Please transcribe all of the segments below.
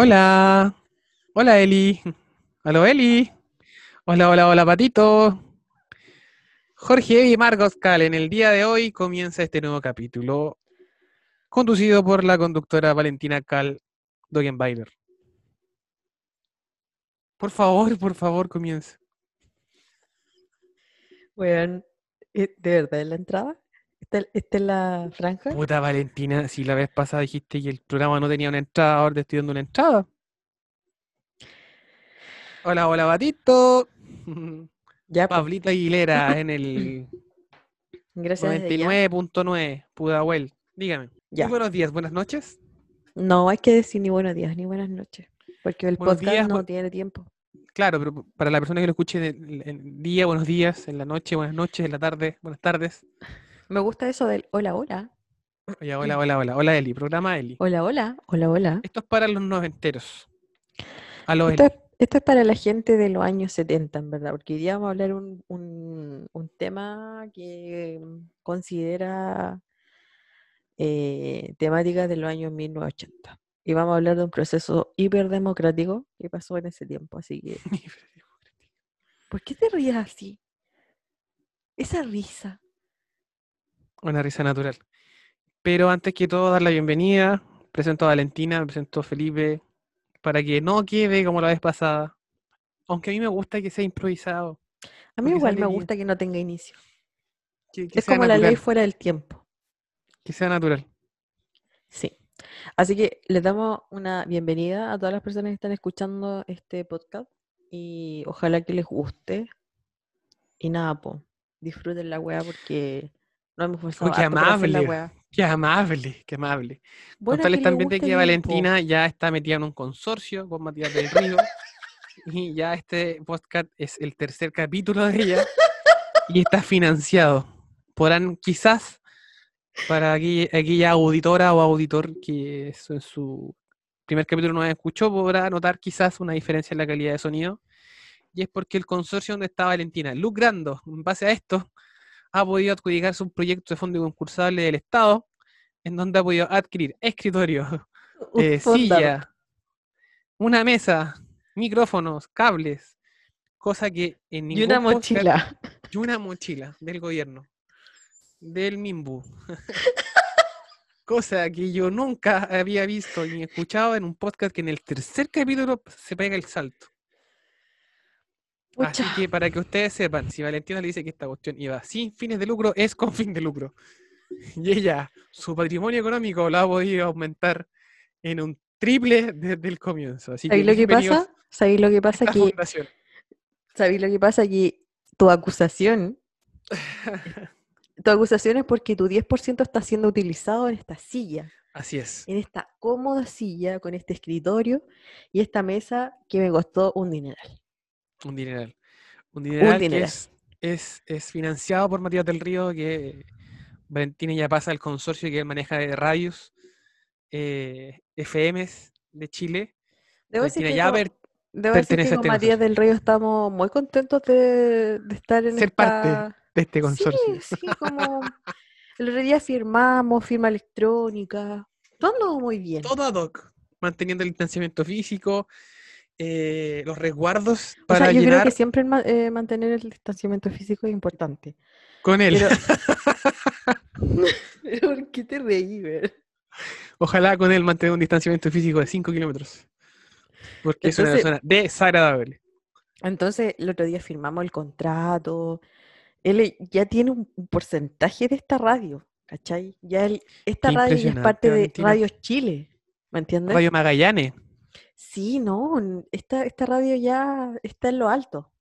Hola. Hola, Eli. Hola, Eli. Hola, hola, hola, Patito. Jorge y Marcos Cal, en el día de hoy comienza este nuevo capítulo, conducido por la conductora Valentina Cal Dogenbailer. Por favor, por favor, comience. Weón, ¿eh, ¿de verdad es la entrada? ¿Esta, esta es la franja? Puta Valentina, si la vez pasada dijiste que el programa no tenía una entrada, ahora te estoy dando una entrada. Hola, hola, Batito. Ya, pues, Pablito Aguilera en el gracias. desde ya. 99.9, Pudahuel. Dígame. Ya. Muy buenos días, buenas noches. No hay que decir ni buenos días ni buenas noches, porque el Buenos podcast días, no tiene tiempo. Claro, pero para la persona que lo escuche en el día, buenos días, en la noche, buenas noches, en la tarde, buenas tardes. Me gusta eso del hola, hola, Oye, hola, hola, hola. Hola, Eli, programa Eli. hola, hola, hola, hola. Esto es para los noventeros. A los Esto Eli. es, esto es para la gente de los años 70, en verdad, porque hoy día vamos a hablar un, un, un tema que mm, considera eh, temática de los años 1980. Y vamos a hablar de un proceso hiperdemocrático que pasó en ese tiempo. Así que, ¿por qué te ríes así? Esa risa. Una risa natural. Pero antes que todo, dar la bienvenida. Presento a Valentina, presento a Felipe, para que no quede como la vez pasada. Aunque a mí me gusta que sea improvisado, A mí igual me gusta que no tenga inicio. que, que Es como la ley fuera del tiempo. que sea natural. Sí. Así que les damos una bienvenida a todas las personas que están escuchando este podcast y ojalá que les guste. Y nada, po, disfruten la weá porque nos hemos forzado Oh, qué la amable. weá. Qué amable, qué amable. Bueno, Contarles que también de que. Valentina ya está metida en un consorcio con Matías del Río. y ya este podcast es el tercer capítulo de ella. y está financiado. Podrán quizás, para aquella, aquella auditora o auditor que eso en su primer capítulo no escuchó, podrá notar quizás una diferencia en la calidad de sonido. Y es porque el consorcio donde está Valentina lucrando en base a esto, ha podido adjudicarse un proyecto de fondo concursable del Estado, en donde ha podido adquirir escritorio, eh, silla, una mesa, micrófonos, cables, cosa que en y ningún una podcast- mochila. y una mochila del gobierno, del Mimbu. cosa que yo nunca había visto ni escuchado en un podcast que en el tercer capítulo se pega el salto. Así que para que ustedes sepan, si Valentina le dice que esta cuestión iba sin fines de lucro, es con fin de lucro. Y ella, su patrimonio económico lo ha podido aumentar en un triple desde el comienzo. Así que ¿Sabéis lo que pasa? ¿Sabéis lo que pasa? Que. ¿sabéis lo que pasa? Que tu acusación, tu acusación es porque tu 10% está siendo utilizado en esta silla. Así es. en esta cómoda silla con este escritorio y esta mesa que me costó un dineral. Un dineral. Un dineral que dineral. es, es, es financiado por Matías del Río, que Valentina ya pasa al consorcio que él maneja de radios eh, FMs de Chile. Debo decir Valentina que ya con, per- debo decir pertenece que a con este Matías del Río estamos muy contentos de, de estar en ser esta... parte de este consorcio. Sí, sí, como el otro día firmamos, firma electrónica, todo muy bien. Todo ad hoc, manteniendo el distanciamiento físico, eh, los resguardos O para sea, yo creo llenar que siempre eh, mantener el distanciamiento físico es importante. con él. Pero... Pero ¿por qué te reí, ver? Ojalá con él mantener un distanciamiento físico de 5 kilómetros. Porque es una persona desagradable. Entonces, el otro día firmamos el contrato. Él ya tiene un porcentaje de esta radio, ¿cachai? Ya él- esta Qué radio ya es parte de. Radio Chile, ¿me entiendes? Radio Magallanes. Sí, no, esta, esta radio ya está en lo alto.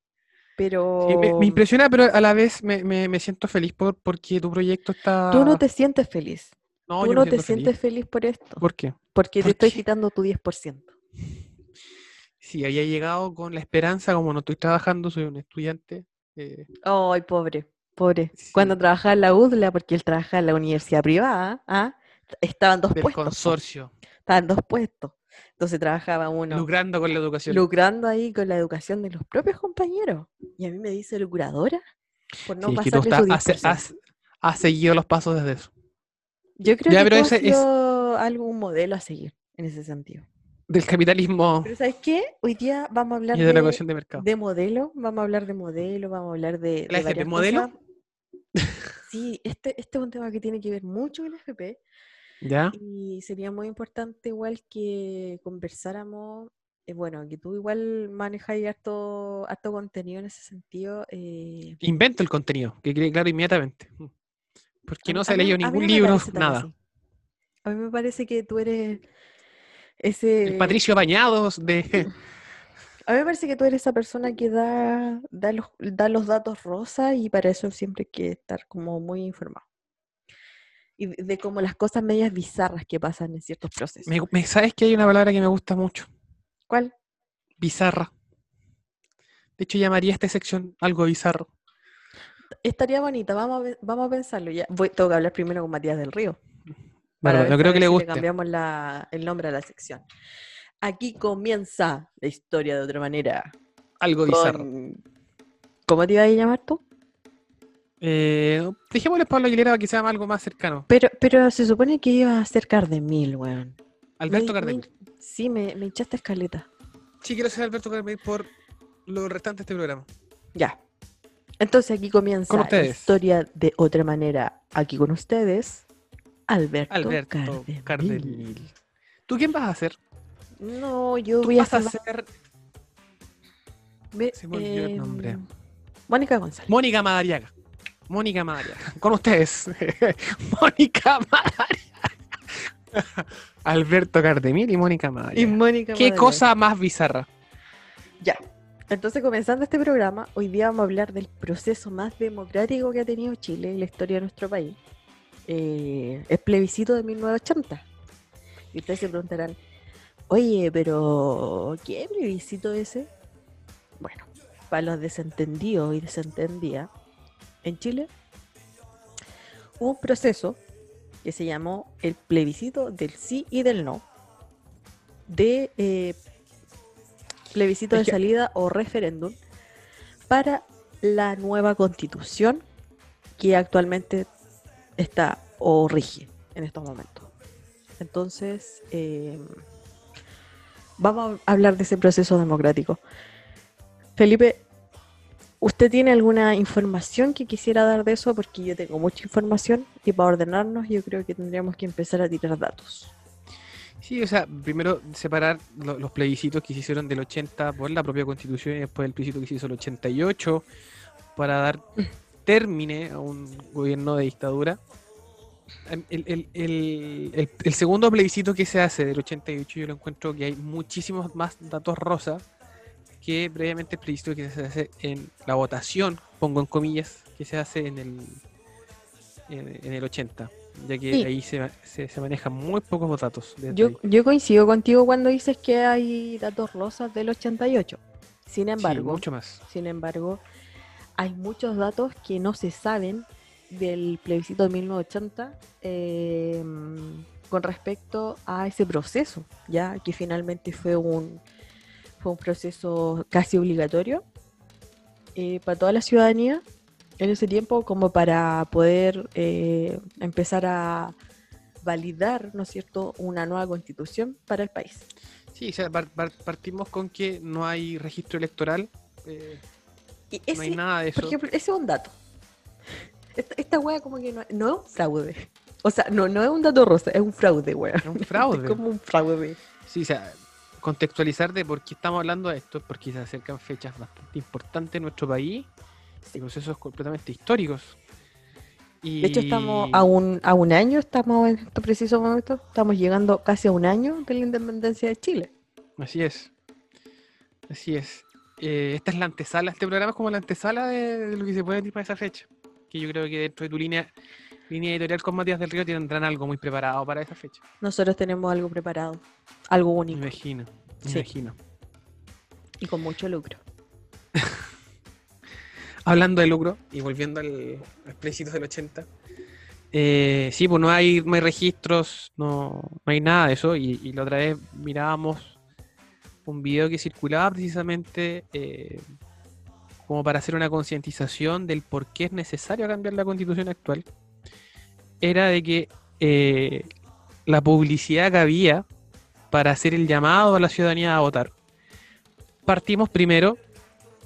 Pero Sí, me, me impresiona, pero a la vez me, me- me siento feliz por, porque tu proyecto está. tú no te sientes feliz. No, tú no te sientes feliz. por esto. ¿Por qué? Porque te ¿por estoy quitando tu 10%. Sí, había llegado con la esperanza, como no estoy trabajando, soy un estudiante. eh, Ay, pobre, pobre. Cuando trabajaba en la UDLA, porque él trabajaba en la universidad privada, ¿ah? Estaban dos del puestos. consorcio, Estaban dos puestos. Entonces trabajaba uno lucrando con la educación. lucrando ahí con la educación de los propios compañeros. Y a mí me dice lucradora por no Sí, es que tú pasarle su has, 10%. has- has seguido los pasos desde eso. Yo creo Ya, que pero has ese es- algún modelo a seguir en ese sentido. del capitalismo Pero ¿sabes qué? Hoy día vamos a hablar y de la de, de mercado. de modelo, vamos a hablar de modelo, vamos a hablar de, ¿La de FP modelo? cosas. Sí, este, este es un tema que tiene que ver mucho con la FP ¿Ya? y sería muy importante igual que conversáramos, eh, bueno, que tú igual manejas harto, harto contenido en ese sentido. eh, Invento el contenido, que quede claro inmediatamente. Porque a no se ha leído ningún libro, nada. así. A mí me parece que tú eres ese... El Patricio Bañados de... A mí me parece que tú eres esa persona que da, da, los, da los datos rosa y para eso siempre hay que estar como muy informado. Y de, como las cosas medias bizarras que pasan en ciertos procesos. Me- me- ¿Sabes que hay una palabra que me gusta mucho? ¿Cuál? Bizarra. De hecho, llamaría esta sección algo bizarro. Estaría bonita, vamos a, ve- vamos a pensarlo ya. Voy, tengo que hablar primero con Matías del Río. Bueno, yo creo que le si guste. cambiamos la- el nombre a la sección. Aquí comienza la historia de otra manera. Algo bizarro. ¿Cómo te ibas a llamar tú? Eh, dejémosle a Pablo Aguilera para que sea algo más cercano. Pero, pero se supone que iba a ser Cardemil, weón. Me- Alberto me- Cardemil. Sí, me, me hinchaste escaleta. Sí, quiero ser Alberto Cardemil por lo restante de este programa. Ya. Entonces aquí comienza la historia de otra manera. Aquí con ustedes, Alberto, Alberto Cardemil. Cardemil. ¿Tú quién vas a hacer? No, yo Tú voy a vas a hacer... ser ve- Se me olvidó el nombre. em, Mónica González. Mónica Madariaga. Mónica Madariaga. Con ustedes. Mónica Madariaga. Alberto Cardemil y Mónica Y. Mónica ¿Qué cosa más bizarra? Ya. Entonces, comenzando este programa, hoy día vamos a hablar del proceso más democrático que ha tenido Chile en la historia de nuestro país. Eh, el plebiscito de 1980. Y ustedes se preguntarán, oye, pero ¿qué plebiscito ese? Bueno, para los desentendidos y desentendidas, en Chile hubo un proceso que se llamó el plebiscito del sí y del no de eh, plebiscito de salida o referéndum para la nueva constitución que actualmente está o rige en estos momentos. Entonces, eh, vamos a hablar de ese proceso democrático. Felipe, ¿usted tiene alguna información que quisiera dar de eso? Porque yo tengo mucha información y para ordenarnos yo creo que tendríamos que empezar a tirar datos. Sí, o sea, primero separar lo- los plebiscitos que se hicieron del 80 por la propia constitución y después el plebiscito que se hizo el 88 para dar términe a un gobierno de dictadura. Em, el- el segundo plebiscito que se hace del 88 yo lo encuentro que hay muchísimos más datos rosa que previamente el plebiscito que se hace en la votación, pongo en comillas, que se hace en el, en, en el 80, ya que Sí. ahí se, se, se manejan muy pocos datos. Yo, ahí. yo coincido contigo cuando dices que hay datos rosas del 88. Sin Sí, embargo, mucho más. sin embargo, hay muchos datos que no se saben del plebiscito de 1980 eh, con respecto a ese proceso, ya que finalmente fue un, fue un proceso casi obligatorio eh, para toda la ciudadanía en ese tiempo como para poder eh, empezar a validar, ¿no es cierto?, una nueva constitución para el país. Sí, o sea, par- par- partimos con que no hay registro electoral, eh, Y no ese, hay nada de eso. por ejemplo, ese es un dato. Esta, esta wea como que no, no es un fraude. O sea, no, no es un dato rosa, es un fraude, wea. Es un fraude. Es como un fraude. Sí, o sea, contextualizar de por qué estamos hablando de esto, es porque se acercan fechas bastante importantes en nuestro país y procesos completamente históricos. Y... De hecho, estamos a un, a un año, estamos en este preciso momento, estamos llegando casi a un año de la independencia de Chile. Así es. Así es. Eh, esta es la antesala, este programa es como la antesala de, de lo que se puede decir para esa fecha. Que yo creo que dentro de tu línea, línea editorial con Matías del Río tendrán algo muy preparado para esa fecha. Nosotros tenemos algo preparado, algo Me único imagino, me Sí. imagino. y con mucho lucro. Hablando de lucro y volviendo al, al plebiscito del 80. eh, sí, pues no hay, no hay registros, no, no hay nada de eso. Y, y la otra vez mirábamos un video que circulaba precisamente eh, como para hacer una concientización del por qué es necesario cambiar la constitución actual. Era de que eh, la publicidad que había para hacer el llamado a la ciudadanía a votar. Partimos primero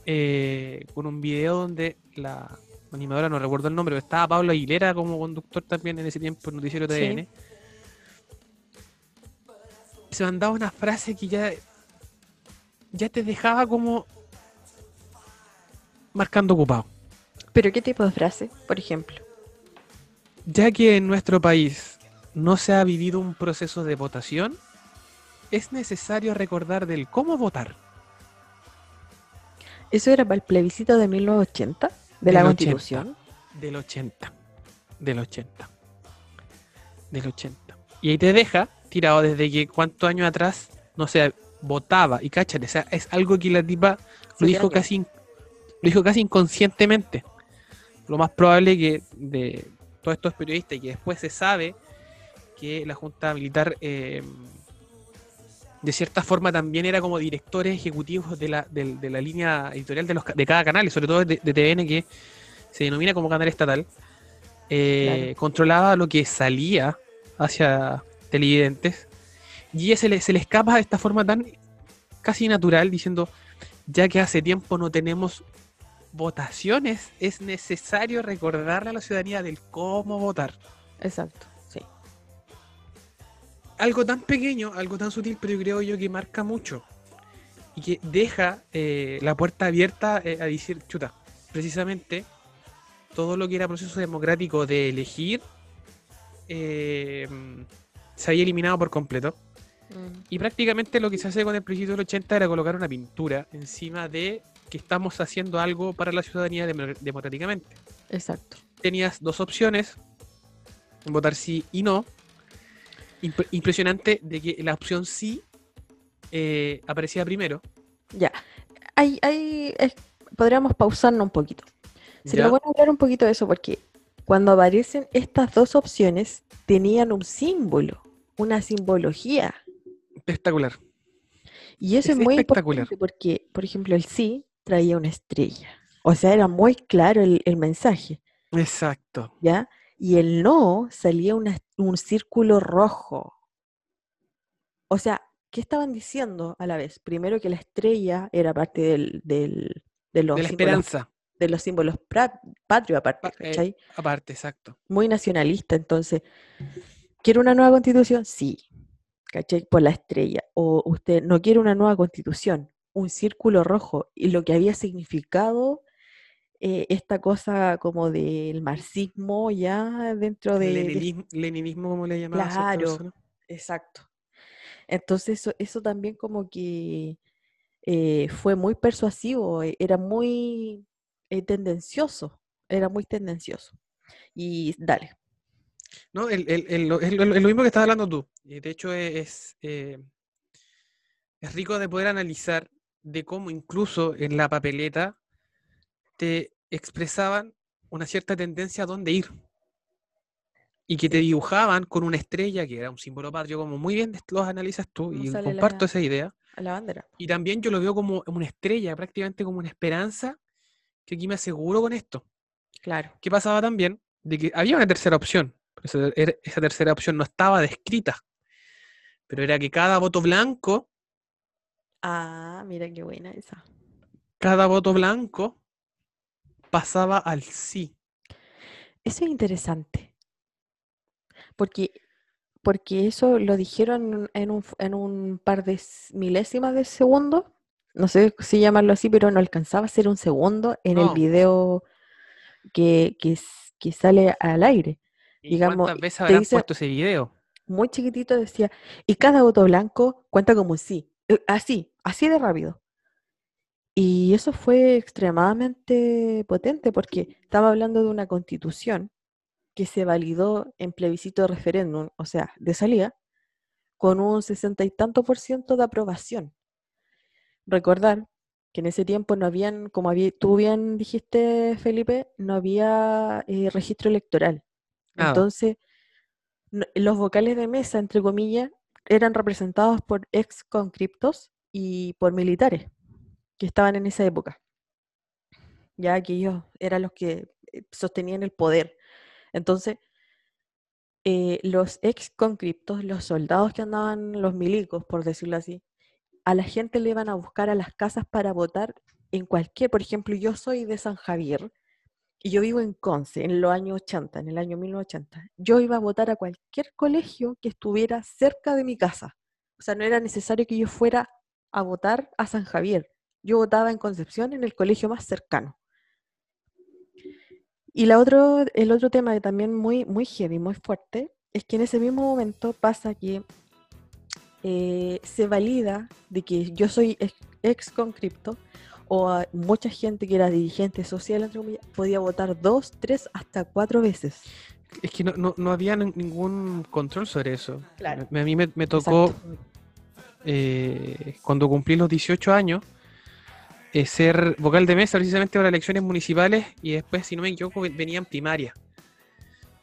eh, con un video donde la animadora, no recuerdo el nombre, pero estaba Pablo Aguilera como conductor también en ese tiempo en Noticiero Sí. TVN. Se mandaba una frase que ya, ya te dejaba como marcando ocupado. ¿Pero qué tipo de frase, por ejemplo? Ya que en nuestro país no se ha vivido un proceso de votación, es necesario recordar del cómo votar. ¿Eso era para el plebiscito de 1980? ¿De Del la 80. Constitución? Del 80. Del 80. Del 80. Y ahí te deja tirado desde que cuántos años atrás, no sé, votaba. Y cáchate, o sea, es algo que la tipa lo dijo años. casi lo dijo casi inconscientemente. Lo más probable que de todos estos periodistas y que después se sabe que la Junta Militar eh, de cierta forma también era como directores ejecutivos de la, de la línea editorial de, los, de cada canal, y sobre todo de, de TVN que se denomina como canal estatal, eh, Claro. controlaba lo que salía hacia televidentes y se le, se le escapa de esta forma tan casi natural diciendo ya que hace tiempo no tenemos votaciones, es necesario recordarle a la ciudadanía del cómo votar. Exacto, sí. Algo tan pequeño, algo tan sutil, pero yo creo yo que marca mucho y que deja eh, la puerta abierta eh, a decir, chuta, precisamente todo lo que era proceso democrático de elegir eh, se había eliminado por completo. Mm, Y prácticamente lo que se hace con el plebiscito del 80 era colocar una pintura encima de que estamos haciendo algo para la ciudadanía demo- democráticamente. Exacto. Tenías dos opciones, votar sí y no. Impre- impresionante de que la opción sí eh, aparecía primero. Ya. Hay, es- podríamos pausarnos un poquito. Sería bueno hablar un poquito de eso porque cuando aparecen estas dos opciones tenían un símbolo, una simbología. Espectacular. Y eso Es es, muy espectacular. importante porque, por ejemplo, el sí traía una estrella. O sea, era muy claro el, el mensaje, Exacto. ¿ya? Y el no salía una- un círculo rojo. O sea, ¿qué estaban diciendo a la vez? Primero que la estrella era parte del, del- de los De la símbolos, esperanza. de los símbolos patrios aparte, Pa- eh, ¿cachai? aparte, exacto. muy nacionalista. Entonces, ¿quiere una nueva constitución? Sí, ¿cachai? Por la estrella. O usted no quiere una nueva constitución, un círculo rojo. Y lo que había significado eh, esta cosa como del marxismo ya dentro de... de- Leninismo, leninismo, como le llamaba cierta Claro. Exacto. Entonces, eso, eso también como que eh, fue muy persuasivo, eh, era muy eh, tendencioso, era muy tendencioso. Y dale. No, el- el- el- es, lo, mismo que estás hablando tú. De hecho es, es, es rico de poder analizar de cómo incluso en la papeleta te expresaban una cierta tendencia a dónde ir. Y que te dibujaban con una estrella, que era un símbolo patrio, como muy bien los analizas tú, ¿Cómo y comparto la- esa idea. A la bandera. Y también yo lo veo como una estrella, prácticamente como una esperanza, que aquí me aseguro con esto. Claro. ¿Qué pasaba también? De que había una tercera opción. pero esa, era- esa tercera opción no estaba descrita. Pero era que cada voto blanco, Ah, mira qué buena esa. cada voto blanco pasaba al sí. Eso es interesante. Porque, porque eso lo dijeron en un, en un par de milésimas de segundo. No sé si llamarlo así, pero no alcanzaba a ser un segundo en el video que, que, que sale al aire. ¿Y Digamos, cuántas veces habrán dice- puesto ese video? Muy chiquitito decía, y cada voto blanco cuenta como un sí. Eh, Así, así de rápido. Y eso fue extremadamente potente porque estaba hablando de una constitución que se validó en plebiscito de referéndum, o sea, de salida, con un sesenta y tanto por ciento de aprobación. Recordar que en ese tiempo no habían, como había, tú bien dijiste, Felipe, no había eh, registro electoral. Nada. Entonces, no- los vocales de mesa, entre comillas, eran representados por ex conscriptos y por militares que estaban en esa época. Ya que ellos eran los que eh, sostenían el poder. Entonces, eh, los ex concriptos, los soldados que andaban, los milicos, por decirlo así, a la gente le iban a buscar a las casas para votar en cualquier, por ejemplo, yo soy de San Javier y yo vivo en Conce en los años 80, en el año 1980. Yo iba a votar a cualquier colegio que estuviera cerca de mi casa. O sea, no era necesario que yo fuera a votar a San Javier. Yo votaba en Concepción en el colegio más cercano. Y la otro, el otro tema que también muy, muy heavy, muy fuerte, es que en ese mismo momento pasa que eh, se valida de que yo soy ex, concripto o mucha gente que era dirigente social podía votar dos, tres, hasta cuatro veces. Es que no, no, había ningún control sobre eso. A mí me, tocó, eh, cuando cumplí los 18 años, eh, ser vocal de mesa precisamente para elecciones municipales y después, si no me equivoco, venían primarias.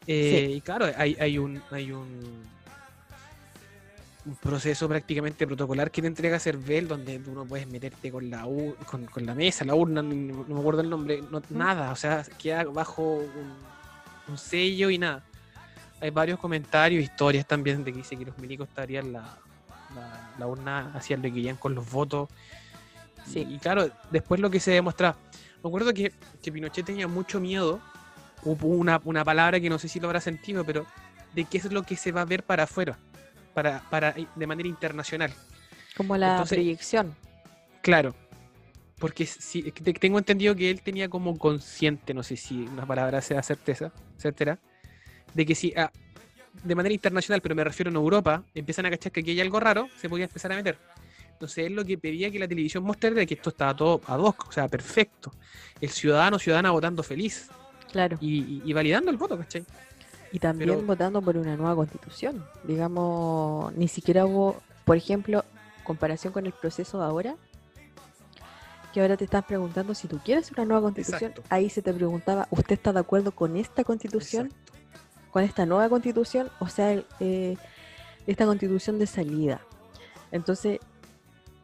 Eh, y claro, hay, hay, un, hay un, un, proceso prácticamente protocolar que te entrega Cervel, donde tú no puedes meterte con la, con, con, la mesa, la urna, no, me acuerdo el nombre, nada, o sea, queda bajo un, sello y nada. Hay varios comentarios, historias también de que dice que los milicos estarían la, la, la urna, lo que querían con los votos Sí. Y claro, después lo que se demuestra. Me acuerdo que, Pinochet tenía mucho miedo. Hubo una, palabra que no sé si lo habrá sentido, pero de qué es lo que se va a ver para afuera, para, para de manera internacional. Como la proyección. Claro. Porque si, tengo entendido que él tenía como consciente, no sé si una palabra sea certeza, etcétera, de que si ah, de manera internacional, pero me refiero en Europa, empiezan a cachar que aquí hay algo raro, se podía empezar a meter. Entonces él lo que pedía que la televisión mostrara que esto estaba todo a dos, o sea, perfecto. El ciudadano ciudadana votando feliz. Claro. Y, validando el voto, ¿cachai? Y también votando por una nueva constitución. Digamos, ni siquiera hubo, por ejemplo, comparación con el proceso de ahora, que ahora te estás preguntando si tú quieres una nueva constitución. Ahí se te preguntaba, ¿usted está de acuerdo con esta constitución? Con esta nueva constitución, o sea, eh, esta constitución de salida. Entonces,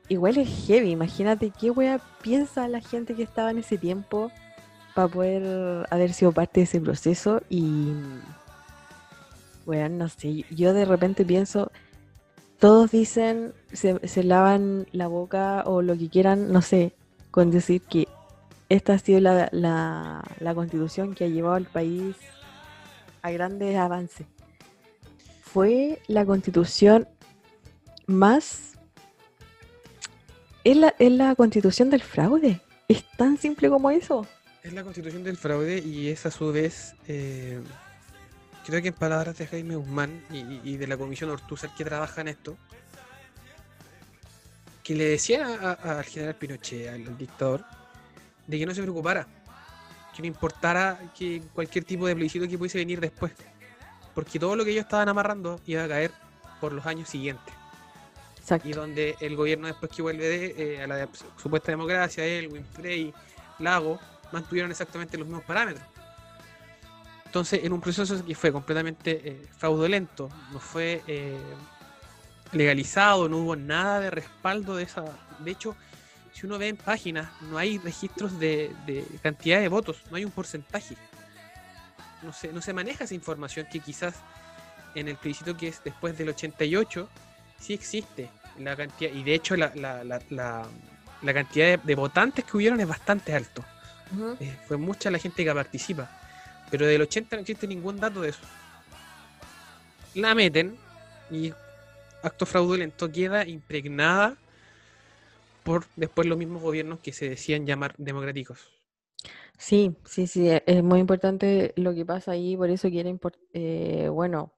igual es heavy. Imagínate qué wea piensa la gente que estaba en ese tiempo para poder haber sido parte de ese proceso. Y, weón, no sé. Yo de repente pienso, todos dicen, se, se lavan la boca o lo que quieran, no sé, con decir que esta ha sido la, la, la constitución que ha llevado al país a grandes avances. Fue la constitución más es la, constitución del fraude. Es tan simple como eso. Es la constitución del fraude y es a su vez, eh, creo que en palabras de Jaime Guzmán y, de la comisión Ortuzar que trabaja en esto, que le decía al general Pinochet, al, dictador, de que no se preocupara, que no importara que cualquier tipo de plebiscito que pudiese venir después, porque todo lo que ellos estaban amarrando iba a caer por los años siguientes. Y donde el gobierno después que vuelve de, eh, a la supuesta democracia, él, Winfrey, Lago, mantuvieron exactamente los mismos parámetros. Entonces, en un proceso que fue completamente eh, fraudulento, no fue eh, legalizado, no hubo nada de respaldo de esa. De hecho, si uno ve en páginas, no hay registros de, de cantidad de votos, no hay un porcentaje. No se, no se maneja esa información que quizás en el plebiscito que es después del 88 sí existe la cantidad, y de hecho la, la, la, la cantidad de, votantes que hubieron es bastante alto. Eh, fue mucha la gente que participa, pero del 80 no existe ningún dato de eso. La meten y acto fraudulento queda impregnada por después los mismos gobiernos que se decían llamar democráticos. Sí, sí, sí, e, es muy importante lo que pasa ahí, por eso quieren, eh, bueno,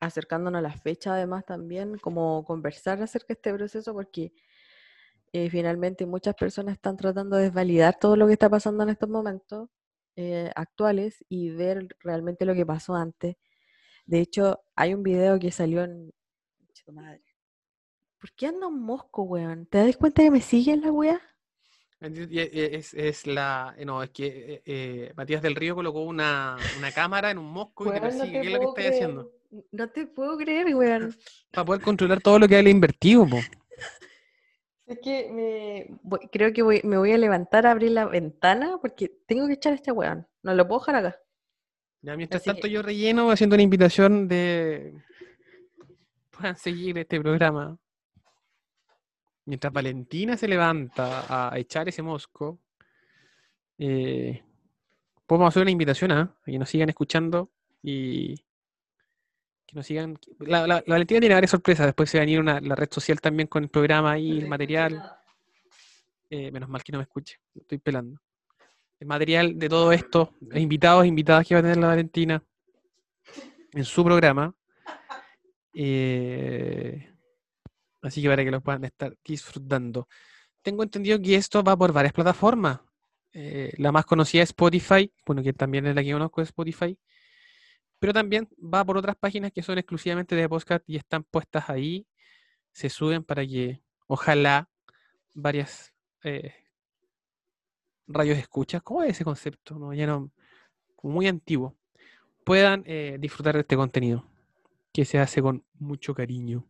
acercándonos a la fecha además también, como conversar acerca de este proceso, porque eh, finalmente muchas personas están tratando de desvalidar todo lo que está pasando en estos momentos eh, actuales y ver realmente lo que pasó antes. De hecho, hay un video que salió en... Madre. ¿Por qué ando en mosco, weón? ¿Te das cuenta que me siguen la weá? Es, es, la. No, es que eh, Matías del Río colocó una, una cámara en un mosco y te persigue. ¿Qué es lo que estás haciendo? No te puedo creer, weón. Para poder controlar todo lo que hay invertido, po. Es que me, creo que me voy a levantar a abrir la ventana porque tengo que echar a este weón. No lo puedo dejar acá. Ya, mientras Así tanto que- yo relleno haciendo una invitación de puedan seguir este programa. Mientras Valentina se levanta a echar ese mosco, eh, podemos hacer una invitación a que nos sigan escuchando y que nos sigan. La, Valentina tiene varias sorpresas. Después se va a una, la red social también con el programa y el material. Eh, menos mal que no me escuche, estoy pelando. El material de todo esto, e invitados, invitadas que va a tener la Valentina en su programa. Eh, así que para que lo puedan estar disfrutando. Tengo entendido que esto va por varias plataformas. Eh, la más conocida es Spotify, bueno, que también es la que conozco, es Spotify. Pero también va por otras páginas que son exclusivamente de podcast y están puestas ahí. Se suben para que, ojalá, varias eh, radios escuchas. ¿Cómo es ese concepto? No, ya no, muy antiguo. Puedan eh, disfrutar de este contenido que se hace con mucho cariño.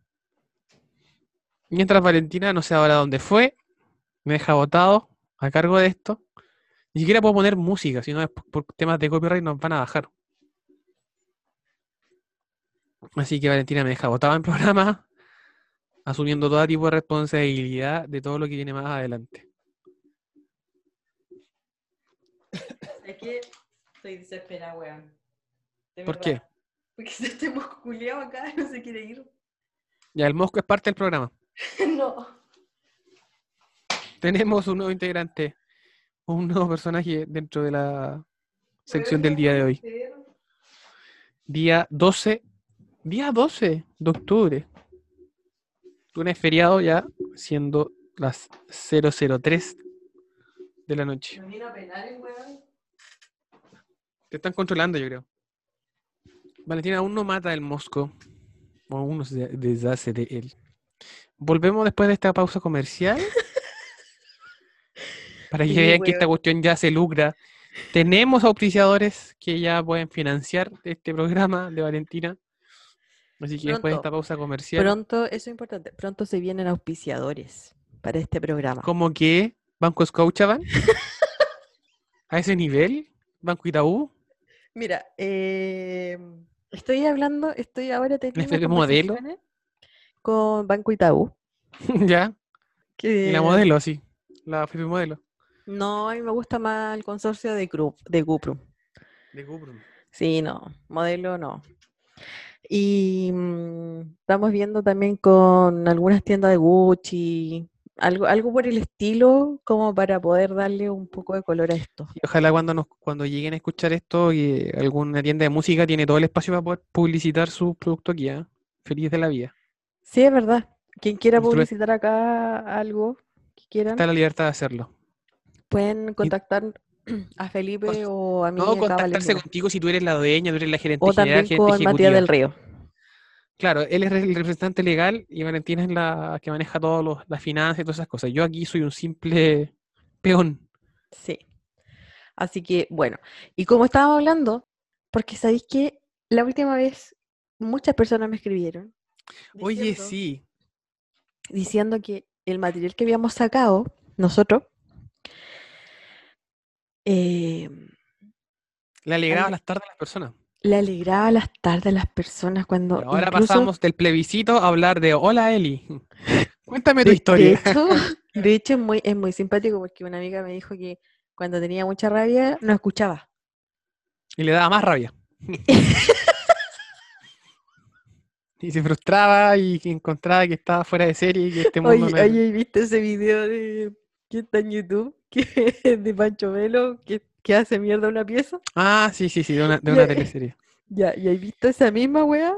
Mientras Valentina no sé ahora dónde fue, me deja botado a cargo de esto. Ni siquiera puedo poner música, si no es por temas de copyright nos van a bajar. Así que Valentina me deja botado en programa, asumiendo todo tipo de responsabilidad de todo lo que viene más adelante. Es que estoy desesperada, weón. De ¿Por verdad. qué? Porque se estoy musculeado acá no se quiere ir. Ya, el mosco es parte del programa. no. Tenemos un nuevo integrante, un nuevo personaje dentro de la sección del día de hoy. Día 12, día 12 de octubre. Lunes feriado ya, siendo las 003 de la noche. Te están controlando, yo creo. Valentina aún no mata el mosco. O aún no se deshace de él. Volvemos después de esta pausa comercial. para que Sí, vean que esta cuestión ya se lucra. Tenemos auspiciadores que ya pueden financiar este programa de Valentina. Así que después de esta pausa comercial. Pronto, eso es importante, pronto se vienen auspiciadores para este programa. Como que Banco Scotiabank. a ese nivel. Banco Itaú. Mira, eh, estoy hablando, estoy ahora teniendo FP Modelo. Con Banco Itaú. ya. Que Y la modelo, sí. La FP modelo. No, a mí me gusta más el consorcio de, Gru- de Cuprum. De Cuprum. Sí, no, modelo no. Y mm, estamos viendo también con algunas tiendas de Gucci, algo, algo por el estilo, como para poder darle un poco de color a esto. Y ojalá cuando nos, cuando lleguen a escuchar esto, y alguna tienda de música tiene todo el espacio para poder publicitar su producto aquí, ¿ah? Feliz de la vida. Sí, es verdad. Quien quiera publicitar acá algo que quieran, Está la libertad de hacerlo. pueden contactar a Felipe Cons- o a mí. No contactarse contigo si tú eres la dueña, tú eres la gerente O general, también gerente con Matías del. Río. Claro, él es el representante legal y Valentina es la que maneja todas las finanzas y todas esas cosas. Yo aquí soy un simple peón. Sí. Así que, bueno, y como estábamos hablando, porque sabéis que la última vez muchas personas me escribieron Oye, sí. diciendo que el material que habíamos sacado nosotros eh, Le alegraba las tardes a las personas. le alegraba las tardes a las personas cuando Y ahora incluso, pasamos del plebiscito a hablar de Hola Eli. Cuéntame tu de, de historia. hecho, de hecho es muy, es muy simpático porque una amiga me dijo que cuando tenía mucha rabia no escuchaba. Y le daba más rabia. y se frustraba y que encontraba que estaba fuera de serie y que este mundo Oye, no oye, ¿viste ese video de que está en YouTube? Que de Pancho Melo, que, que hace mierda una pieza. Ah, sí, sí, sí, de una, de una eh, teleserie. Ya, y hay visto esa misma wea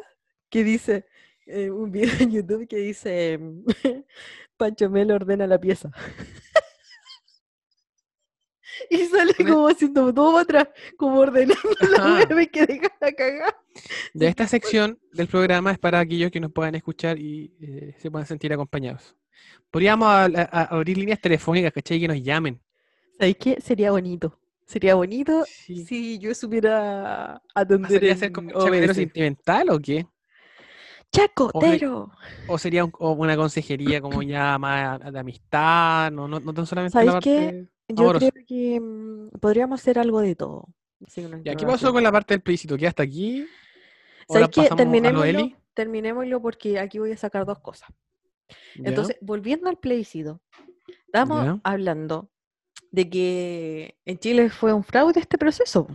que dice, eh, un video en YouTube que dice, Pancho Melo ordena la pieza. Y sale e- como haciendo todo para atrás, como ordenando la me quedé con la cagada. Ya esta sección del programa es para aquellos que nos puedan escuchar y eh, se puedan sentir acompañados. Podríamos a- a- a abrir líneas telefónicas, ¿cachai? Que nos llamen. ¿Sabes qué? Sería bonito. Sería bonito Sí. si yo supiera atender ¿Sería ser como OBS. sentimental o qué? ¡Chacotero! ¿O sería un- o una consejería como ya más de amistad? No, no, no tan solamente la ¿Sabes qué? Yo creo que mm, podríamos hacer algo de todo. ¿Y aquí pasó con la parte del plebiscito? ¿Qué hasta aquí? ¿Sabes qué? Terminémoslo, terminémoslo porque aquí voy a sacar dos cosas. Entonces, volviendo al plebiscito, estamos hablando de que en Chile fue un fraude este proceso.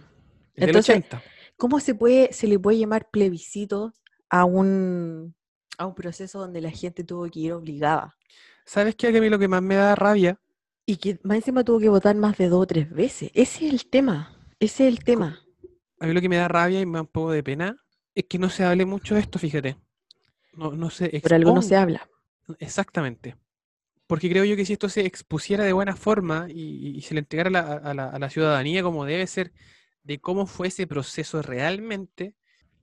es del entonces, 80. ¿Cómo se puede, se le puede llamar plebiscito a un, a un proceso donde la gente tuvo que ir obligada? ¿Sabes qué? Que a mí lo que más me da rabia, Y que más encima tuvo que votar más de dos o tres veces. Ese es el tema. Ese es el tema. a mí lo que me da rabia y me da un poco de pena, es que no se hable mucho de esto, fíjate. No, no se Por algo no se habla. Exactamente. Porque creo yo que si esto se expusiera de buena forma y, y se le entregara a la, a la- a la ciudadanía como debe ser, de cómo fue ese proceso realmente,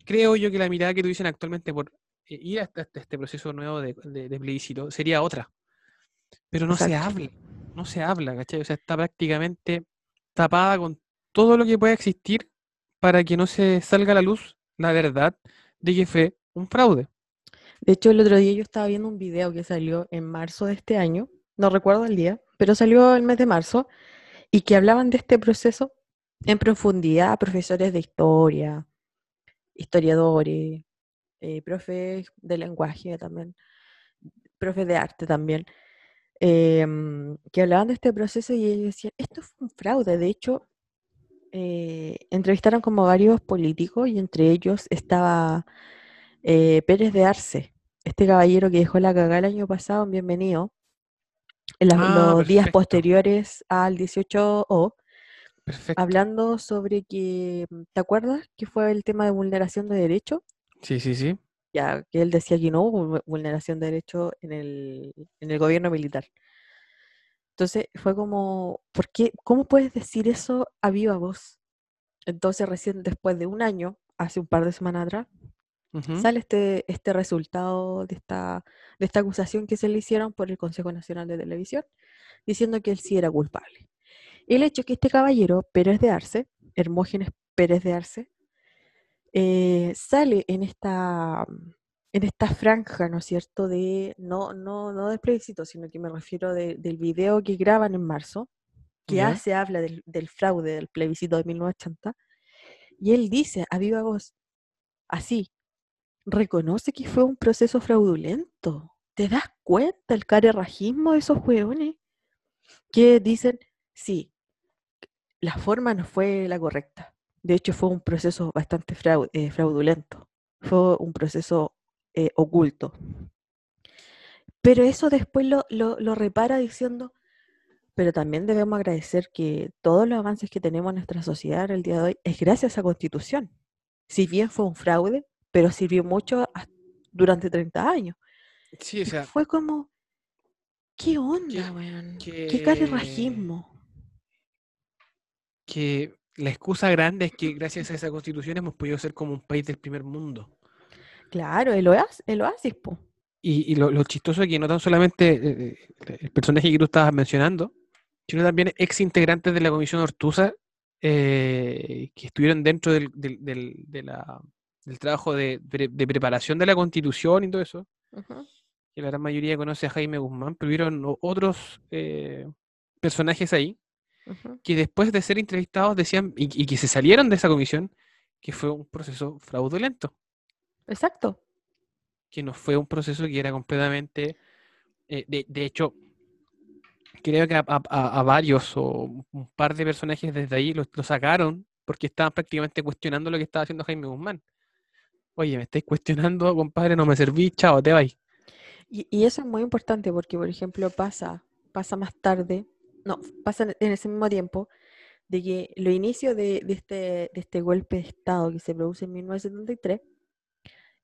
creo yo que la mirada que tuviesen actualmente por eh, ir hasta este, proceso nuevo de, de- de plebiscito sería otra. Pero no se habla, no se habla, ¿cachai? O sea, está prácticamente tapada con todo lo que pueda existir para que no se salga a la luz la verdad de que fue un fraude. De hecho, el otro día yo estaba viendo un video que salió en marzo de este año, no recuerdo el día, pero salió el mes de marzo, y que hablaban de este proceso en profundidad, profesores de historia, historiadores, eh, profes de lenguaje también, profes de arte también, em, que hablaban de este proceso y ellos decían, esto fue un fraude. De hecho, eh, entrevistaron como varios políticos y entre ellos estaba eh, Pérez de Arce, este caballero que dejó la cagada el año pasado en Bienvenido, en la- Ah, los días posteriores al 18O, Perfecto. hablando sobre que, ¿te acuerdas que fue el tema de vulneración de derechos? Sí, sí, sí. Ya que él decía que no hubo vu- vulneración de derechos en el, en el gobierno militar. Entonces fue como, ¿por qué? ¿Cómo puedes decir eso a viva voz? Entonces recién después de un año, hace un par de semanas atrás, sale este, este resultado de esta, de esta acusación que se le hicieron por el Consejo Nacional de Televisión, diciendo que él sí era culpable. El hecho es que este caballero, Pérez de Arce, Hermógenes Pérez de Arce, eh, sale en esta, en esta franja, ¿no es cierto?, de, no, no, no del plebiscito, sino que me refiero de- del video que graban en marzo, que Ya. habla del, del fraude del plebiscito de 1980, y él dice a viva voz, así, reconoce que fue un proceso fraudulento. ¿Te das cuenta el carerrajismo de esos hueones? Que dicen, sí, la forma no fue la correcta. De hecho, fue un proceso bastante eh, fraudulento. Fue un proceso eh, oculto. Pero eso después lo, lo- lo repara diciendo, pero también debemos agradecer que todos los avances que tenemos en nuestra sociedad en el día de hoy es gracias a esa constitución. Si bien fue un fraude, pero sirvió mucho durante 30 años. Sí, o sea, fue como, ¿qué onda, weón? ¿Qué carerrajismo? que la excusa grande es que gracias a esa constitución hemos podido ser como un país del primer mundo. Claro, el oasis, el oasis, po. Y, y lo, lo chistoso es que no tan solamente eh, eh, el personaje que tú estabas mencionando, sino también ex integrantes de la Comisión Ortuza eh, que estuvieron dentro del, del, del- de la- del trabajo de, de preparación de la Constitución y todo eso, que la gran mayoría conoce a Jaime Guzmán, pero hubieron otros eh, personajes ahí Que después de ser entrevistados decían, y, y que se salieron de esa comisión, que fue un proceso fraudulento, Exacto. que no fue un proceso que era completamente, eh, de, de hecho, creo que a, a- a- a varios o un par de personajes desde ahí lo, lo sacaron porque estaban prácticamente cuestionando lo que estaba haciendo Jaime Guzmán. Oye, me estáis cuestionando, compadre, no me serví, chao, te vais. Y, y eso es muy importante porque, por ejemplo, pasa, pasa más tarde, no, pasa en- ese mismo tiempo, de que los inicios de, de este, de este golpe de Estado que se produce en 1973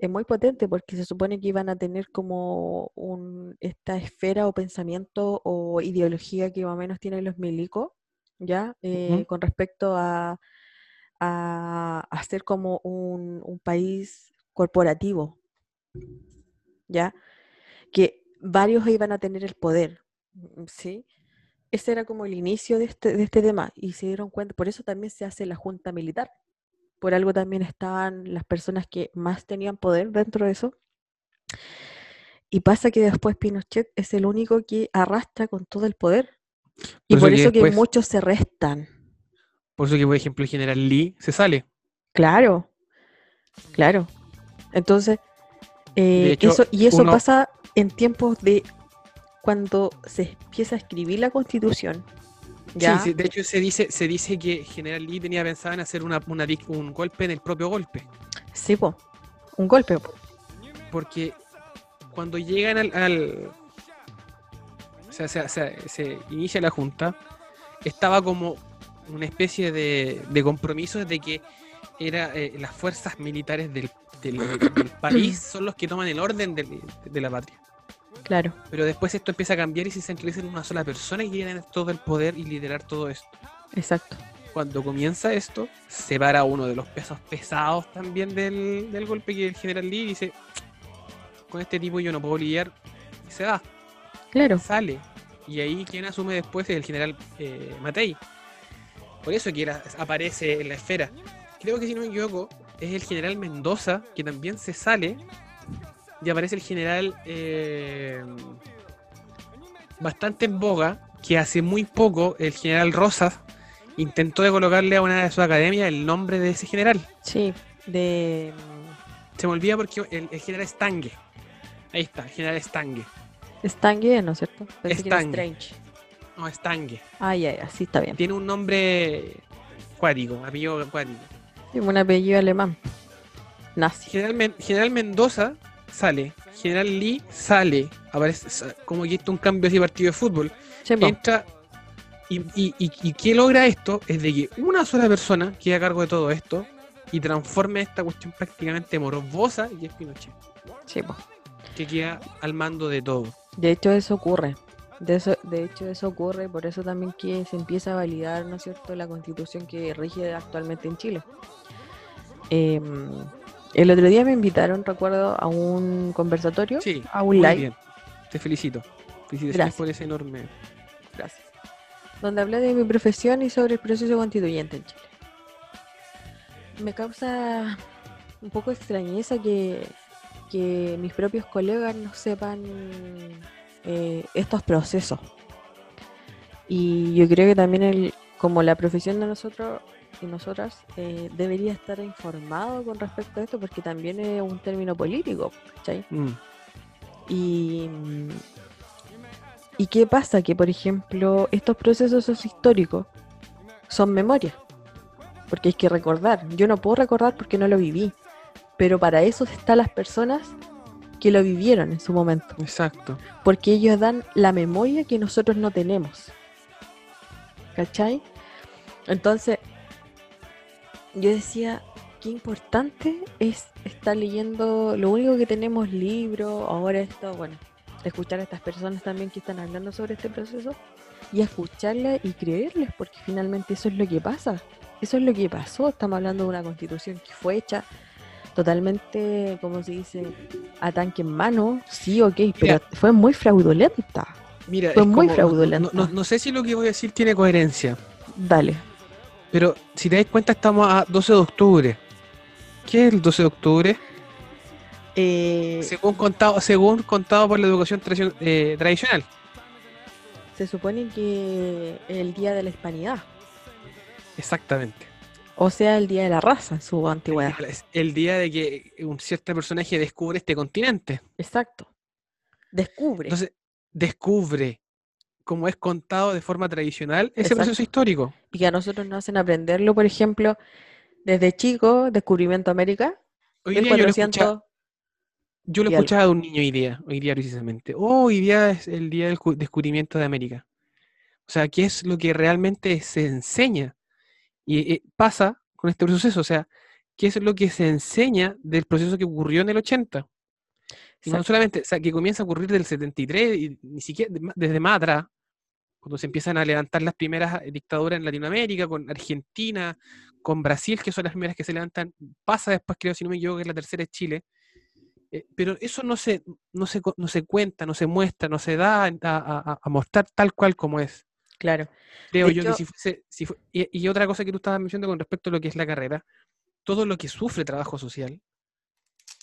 es muy potente porque se supone que iban a tener como un, esta esfera o pensamiento o ideología que más o menos tienen los milicos, ¿ya? Eh, con respecto a, a, ser como un, un país corporativo, ¿ya? Que varios iban a tener el poder, ¿sí? Ese era como el inicio de este, de este tema y se dieron cuenta, por eso también se hace la junta militar. Por algo también estaban las personas que más tenían poder dentro de eso. Y pasa que después Pinochet es el único que arrastra con todo el poder. Y Por eso por que eso que después- muchos se restan. Por eso que, por ejemplo, el general Lee se sale. Claro, claro. Entonces, eh, hecho, eso, y eso uno- pasa en tiempos de cuando se empieza a escribir la constitución. ¿ya? Sí, sí, de hecho se dice, se dice que General Lee tenía pensado en hacer una, una un golpe en el propio golpe. Sí, po. un golpe. po. Porque cuando llegan al... al- o sea, se, se- se inicia la junta, estaba como una especie de, de compromiso de que era eh, las fuerzas militares del, del- del país son los que toman el orden del- de la patria. Claro, Pero después esto empieza a cambiar y se centraliza en una sola persona y tiene todo el poder y liderar todo esto. exacto. Cuando comienza esto, se para uno de los pesos pesados también del, del golpe que el general Lee dice, con este tipo yo no puedo lidiar, y se va, Claro, sale. Y ahí quien asume después es el general eh, Matei. Por eso que era- aparece en la esfera. Creo que si no me equivoco, es el general Mendoza, que también se sale, y aparece el general eh, bastante en boga, que hace muy poco el general Rosas intentó de colocarle a una de sus academias el nombre de ese general. sí. De. Se me olvida porque el, el general Stange. Ahí está, el general Stange. Stange, ¿no es cierto? Pensé que era Stange. Strange. No, Stange. Ah, ya, ya, sí, está bien. Tiene un nombre cuático, apellido acuático. Tiene un apellido alemán. Nazi. General, Men- General Mendoza sale, General Lee sale, aparece como que esto es un cambio así de partido de fútbol. Sí. Entra y, y, y, y ¿qué logra esto? Es de que una sola persona quede a cargo de todo esto y transforme esta cuestión prácticamente morbosa y es Pinochet, Sí, po. que queda al mando de todo. De hecho, eso ocurre. De, eso, de hecho, eso ocurre, por eso también que se empieza a validar, ¿no es cierto?, la constitución que rige actualmente en Chile. Em, el otro día me invitaron, recuerdo, a un conversatorio, Sí, a un muy live, bien. Te felicito. Felicitaciones Gracias. por ese enorme. gracias, donde hablé de mi profesión y sobre el proceso constituyente en Chile. Me causa un poco extrañeza que, que mis propios colegas no sepan eh, estos procesos. Y yo creo que también el, como la profesión de nosotros y nosotras eh, debería estar informado con respecto a esto porque también es un término político, ¿cachai? Mm. Y, ¿Y qué pasa? Que, por ejemplo, estos procesos históricos son memoria. Porque hay que recordar. Yo no puedo recordar porque no lo viví. Pero para eso están las personas que lo vivieron en su momento. Exacto. Porque ellos dan la memoria que nosotros no tenemos. ¿Cachai? Entonces, yo decía, qué importante es estar leyendo, lo único que tenemos libros, ahora esto, bueno, escuchar a estas personas también que están hablando sobre este proceso y escucharlas y creerles, porque finalmente eso es lo que pasa, eso es lo que pasó, estamos hablando de una constitución que fue hecha totalmente, como se dice, a tanque en mano, sí, ok, pero fue muy fraudulenta. Mira, Fue muy como- fraudulenta. No, no- no sé si lo que voy a decir tiene coherencia, Dale. Pero si te das cuenta estamos a 12 de octubre. ¿Qué es el 12 de octubre? Eh, Según contado, según contado por la educación eh, tradicional. se supone que el día de la hispanidad, Exactamente. o sea, el día de la raza en su El antigüedad. es el día de que un cierto personaje descubre este continente. Exacto. Descubre. Entonces, descubre, como es contado de forma tradicional, ese Exacto. proceso histórico. y que a nosotros nos hacen aprenderlo, por ejemplo, desde chico, descubrimiento de América, Hoy día yo lo, escuchaba, 1400. yo lo escuchaba de un niño hoy día, hoy día precisamente. Oh, hoy día es el día del cu- descubrimiento de América. O sea, ¿qué es lo que realmente se enseña? Y eh, pasa con este proceso, o sea, ¿qué es lo que se enseña del proceso que ocurrió en el 80? Y no solamente, o sea, que comienza a ocurrir del 73, y ni siquiera desde más atrás, cuando se empiezan a levantar las primeras eh, dictaduras en Latinoamérica, con Argentina, con Brasil, que son las primeras que se levantan, pasa después, creo, si no me equivoco, que la tercera es Chile. Eh, pero eso no se, no, se, no se cuenta, no se muestra, no se da a, a- a- a mostrar tal cual como es. Claro. Creo De yo hecho- que si fuese, si fue- y, y otra cosa que tú estabas mencionando con respecto a lo que es la carrera, todo lo que sufre trabajo social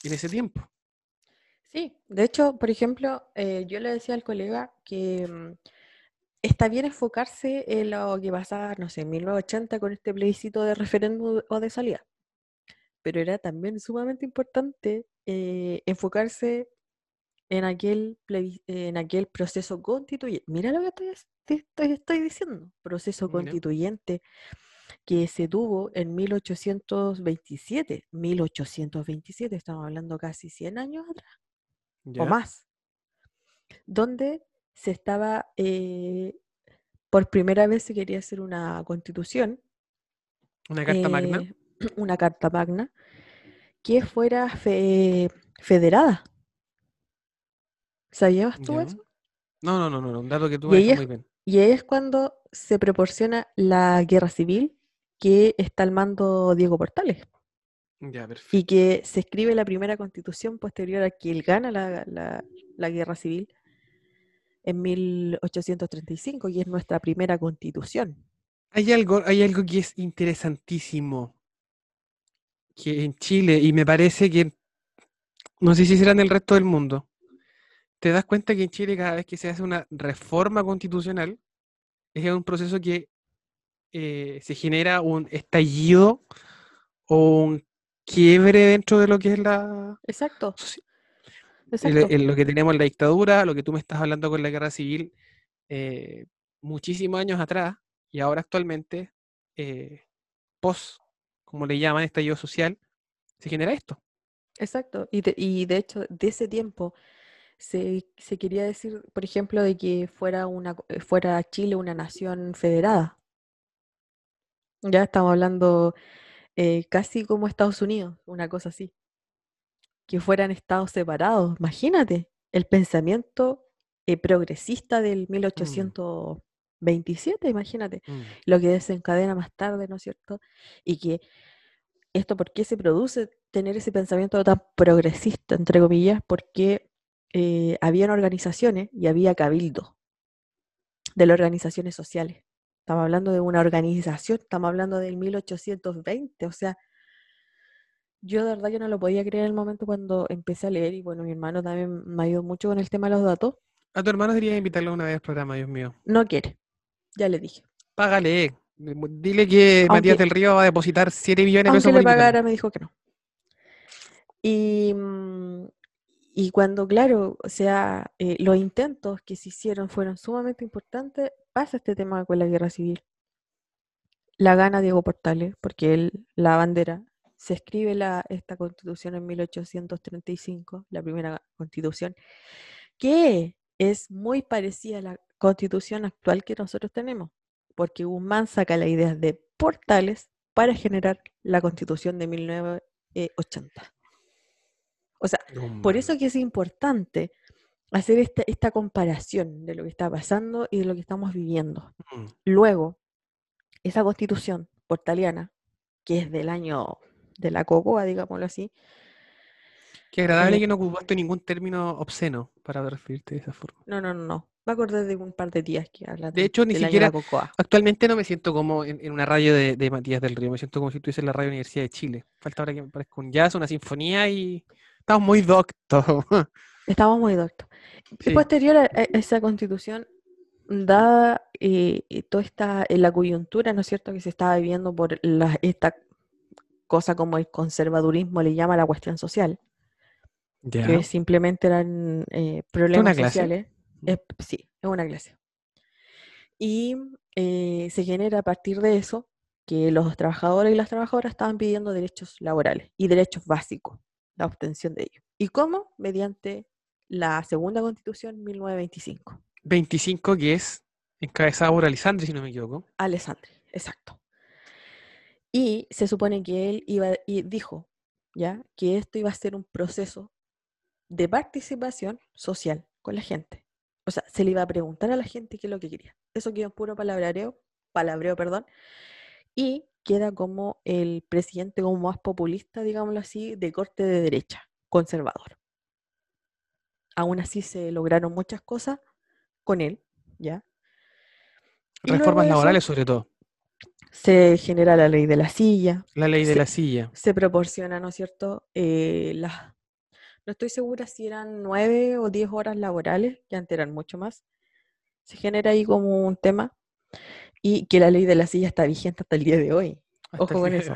en ese tiempo. Sí, de hecho, por ejemplo, eh, yo le decía al colega que mm, está bien enfocarse en lo que pasaba, no sé, en 1980 con este plebiscito de referéndum o de salida. Pero era también sumamente importante eh, enfocarse en aquel, en aquel proceso constituyente. Mira lo que estoy, as- te estoy, estoy diciendo. Proceso Mira. constituyente que se tuvo en 1827. 1827, estamos hablando casi 100 años atrás O más, donde se estaba, eh, por primera vez se quería hacer una constitución, Una carta magna. eh, una carta magna, que fuera fe- federada. ¿Sabías tú eso? No, no, no, no, un dato que tú muy bien. Y ahí es cuando se proporciona la guerra civil que está al mando Diego Portales Ya, y que se escribe la primera constitución posterior a que él gana la, la- la guerra civil en 1835 y es nuestra primera constitución. Hay algo, hay algo que es interesantísimo que en Chile, y me parece que no sé si será en el resto del mundo, te das cuenta que en Chile cada vez que se hace una reforma constitucional, es un proceso que eh, se genera un estallido o un quiebre dentro de lo que es la Exacto, soci- exacto. el- el- lo que tenemos en la dictadura, lo que tú me estás hablando con la guerra civil, eh, muchísimos años atrás y ahora actualmente, eh, post, como le llaman, estallido social, se genera esto. Exacto. Y de, y de hecho, de ese tiempo se, se quería decir, por ejemplo, de que fuera una, fuera Chile una nación federada. Ya estamos hablando eh, casi como Estados Unidos, una cosa así. Que fueran estados separados. Imagínate, el pensamiento eh, progresista del 1827, imagínate Mm, lo que desencadena más tarde, ¿no es cierto? Y que esto, ¿por qué se produce tener ese pensamiento tan progresista, entre comillas? Porque eh, habían organizaciones y había cabildo de las organizaciones sociales. Estamos hablando de una organización, estamos hablando del 1820, o sea, yo de verdad que no lo podía creer en el momento cuando empecé a leer y bueno, mi hermano también me ayudó mucho con el tema de los datos. A tu hermano deberías invitarlo una vez al programa, Dios mío. No quiere, ya le dije. Págale. Dile que Matías del Río va a depositar 7 millones de pesos Aunque le pagara, me dijo que no. Y, mm, y cuando, claro, o sea, eh, los intentos que se hicieron fueron sumamente importantes, pasa este tema con la guerra civil. La gana Diego Portales, porque él, la bandera, se escribe la, esta constitución en 1835, la primera constitución, que es muy parecida a la constitución actual que nosotros tenemos, porque Guzmán saca la idea de Portales para generar la constitución de 1980. O sea, por eso que es importante hacer esta, esta comparación de lo que está pasando y de lo que estamos viviendo. Mm, Luego, esa constitución portaliana, que es del año de la cocoa, digámoslo así, Qué agradable Eh, que no ocupaste ningún término obsceno para referirte de esa forma. no, no, no, no, me acordé de un par de tías que hablan De del- hecho, ni del año de la siquiera- cocoa. Actualmente no me siento como en, en una radio de, de Matías del Río, me siento como si estuviese en la radio Universidad de Chile. Falta ahora que me parezca un jazz, una sinfonía y estamos muy doctos. Estamos muy doctos. Y posterior a, esa constitución, dada eh, toda esta eh, la coyuntura, ¿no es cierto?, que se estaba viviendo por la- esta cosa como el conservadurismo le llama la cuestión social, que simplemente eran eh, problemas clase? sociales. Es- sí, es una clase. Y eh, se genera a partir de eso que los trabajadores y las trabajadoras estaban pidiendo derechos laborales y derechos básicos, la obtención de ellos. ¿Y cómo? Mediante la segunda constitución 1925. 25 que es encabezada por Alisandri, si no me equivoco. Alessandri, exacto. Y se supone que él iba y dijo, ¿ya? Que esto iba a ser un proceso de participación social con la gente. O sea, se le iba a preguntar a la gente qué es lo que quería. Eso quedó en puro palabreo, palabreo, perdón. Y queda como el presidente como más populista, digámoslo así, de corte de derecha, conservador. Aún así se lograron muchas cosas con él, ¿ya? Reformas laborales sobre todo. se genera la ley de la silla, La ley de se- la silla. se proporciona, ¿no es cierto? Eh, las, no estoy segura si eran nueve o diez horas laborales, que antes eran mucho más. Se genera ahí como un tema y que la ley de la silla está vigente hasta el día de hoy. Hasta Ojo con eso.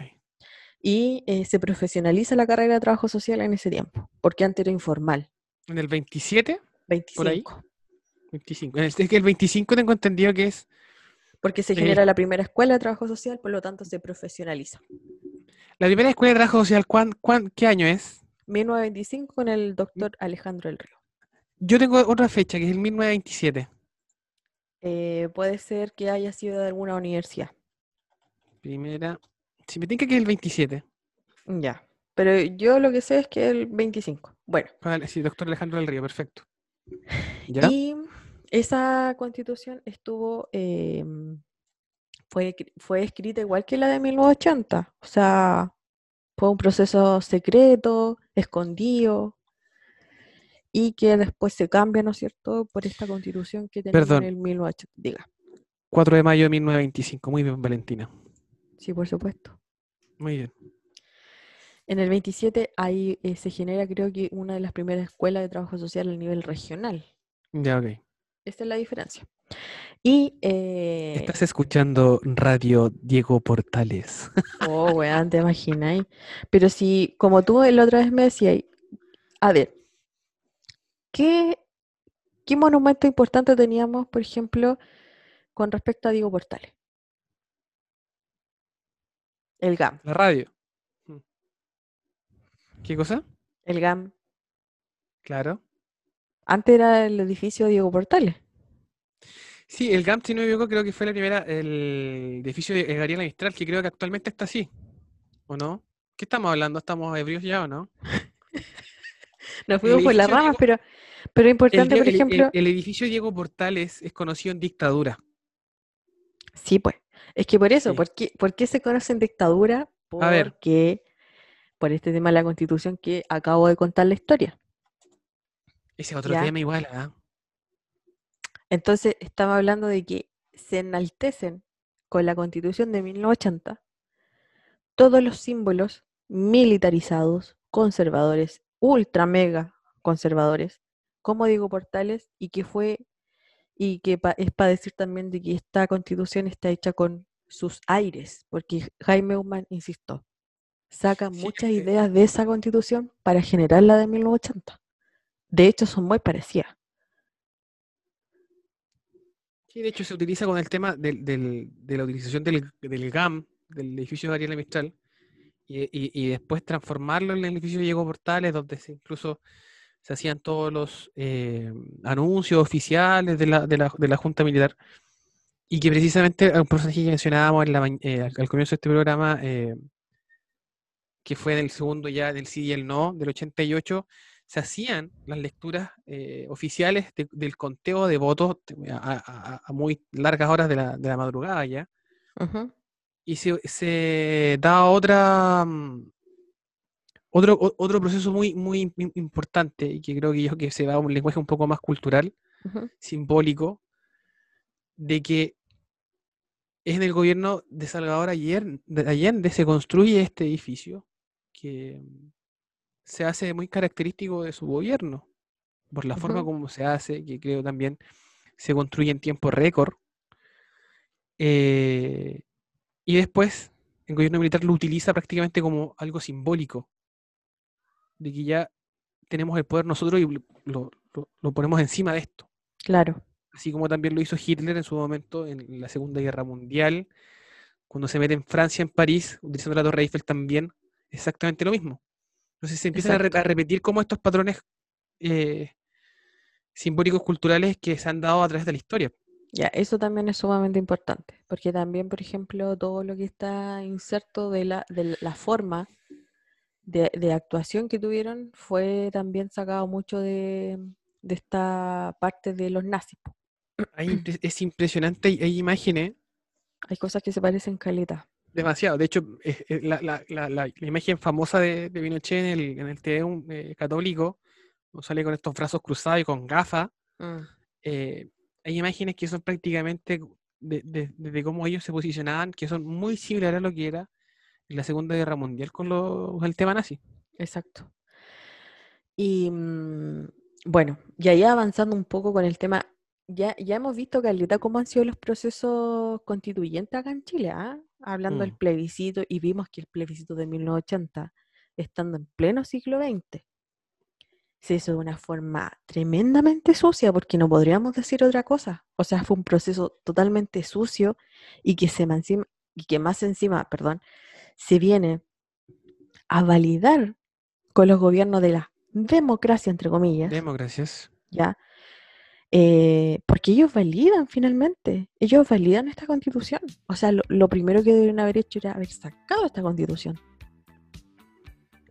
Y eh, se profesionaliza la carrera de trabajo social en ese tiempo, porque antes era informal. En el 27, 25. Por ahí. 25. En el- Es que el 25 tengo entendido que es Porque se Eh. genera la primera escuela de trabajo social, por lo tanto se profesionaliza. la primera escuela de trabajo social. ¿cuán, cuán- qué año es? 1925 con el doctor Alejandro del Río. Yo tengo otra fecha, que es el 1927. Eh, puede ser que haya sido de alguna universidad. Primera. Si me tinca que es el 27. Ya. Pero yo lo que sé es que el 25. Bueno. Vale, sí, doctor Alejandro del Río, perfecto. ¿Ya? Y esa constitución estuvo, em, fue, fue escrita igual que la de 1980. O sea, fue un proceso secreto, escondido, y que después se cambia, ¿no es cierto?, por esta constitución que tenemos Perdón. en el 1980. Diga, 4 de mayo de 1925. Muy bien, Valentina. sí, por supuesto. Muy bien. En el 27 ahí eh, se genera, creo que, una de las primeras escuelas de trabajo social a nivel regional. Ya, ok. Esa es la diferencia. Y eh, Estás escuchando Radio Diego Portales. Oh, weón, te imagináis. Pero si, como tú la otra vez me decías, a ver, ¿qué, qué monumento importante teníamos, por ejemplo, con respecto a Diego Portales? El GAM. La radio. ¿Qué cosa? El GAM. Claro. Antes era el edificio Diego Portales. Sí, el GAM, si no me equivoco, creo que fue la primera, el edificio de Gabriela Mistral, que creo que actualmente está así. ¿O no? ¿Qué estamos hablando? ¿Estamos ebrios ya o no? Nos fuimos por las ramas, pero, pero El, importante, por el- el- ejemplo, el edificio Diego Portales es conocido en dictadura. sí, pues. Es que por eso, Sí. ¿por qué, por qué se conoce en dictadura? Porque por este tema de la constitución que acabo de contar la historia. Ese es otro Ya. tema igual, ¿ah? Entonces, estaba hablando de que se enaltecen con la constitución de 1980 todos los símbolos militarizados, conservadores, ultra mega conservadores, como Diego Portales, y que fue, y que pa- es para decir también de que esta constitución está hecha con sus aires, porque Jaime Human, insisto, saca Sí, muchas ideas de esa constitución para generar la de 1980. De hecho, son muy parecidas. Sí, de hecho se utiliza con el tema del- del- de la utilización del, del GAM, del edificio de Gabriela Mistral, y, y- y después transformarlo en el edificio de Diego Portales, donde se incluso se hacían todos los eh, anuncios oficiales de la, de la- de la Junta Militar, y que precisamente un personaje que mencionábamos en la eh, al, al comienzo de este programa, eh, que fue en el segundo ya del sí y el no, del 88, se hacían las lecturas eh, oficiales de- del conteo de votos a, a- a- a muy largas horas de la, de la madrugada ya, y se, se da otra, mm, otro, otro proceso muy, muy im- importante, y que creo que yo que se va a un lenguaje un poco más cultural, simbólico, de que es en el gobierno de Salvador Allen- de Allende se construye este edificio que se hace muy característico de su gobierno, por la forma como se hace, que creo también se construye en tiempo récord. eh, y después el gobierno militar lo utiliza prácticamente como algo simbólico, de que ya tenemos el poder nosotros y lo- lo- lo- lo ponemos encima de esto Claro. así como también lo hizo Hitler en su momento en la Segunda Guerra Mundial, cuando se mete en Francia, en París, utilizando la Torre Eiffel también, exactamente lo mismo. Entonces se empiezan a, re- a Exacto. repetir como estos patrones eh, simbólicos culturales que se han dado a través de la historia. Ya, eso también es sumamente importante, porque también, por ejemplo, todo lo que está inserto de la, de la forma de, de actuación que tuvieron fue también sacado mucho de, de esta parte de los nazis. Hay es impresionante, hay imágenes Hay cosas que se parecen caleta. Demasiado. De hecho, es- es la, la- la- la- la imagen famosa de, de Pinochet en el, en el Deum, eh, católico, sale con estos brazos cruzados y con gafas, eh, hay imágenes que son prácticamente de, de- de cómo ellos se posicionaban, que son muy similares a lo que era en la Segunda Guerra Mundial con, lo- con el tema nazi. Exacto. Y mm, bueno, y ahí avanzando un poco con el tema, ya, ya hemos visto, Caleta, cómo han sido los procesos constituyentes acá en Chile, ¿ah? Hablando del Mm. plebiscito, y vimos que el plebiscito de 1980, estando en pleno siglo XX, se hizo de una forma tremendamente sucia, porque no podríamos decir otra cosa. O sea, fue un proceso totalmente sucio y que, se ma- encima- y que más encima, perdón, se viene a validar con los gobiernos de la democracia, entre comillas, Democracias. ¿ya? Eh, porque ellos validan finalmente, ellos validan esta constitución. O sea, lo, primero que deben haber hecho era haber sacado esta constitución.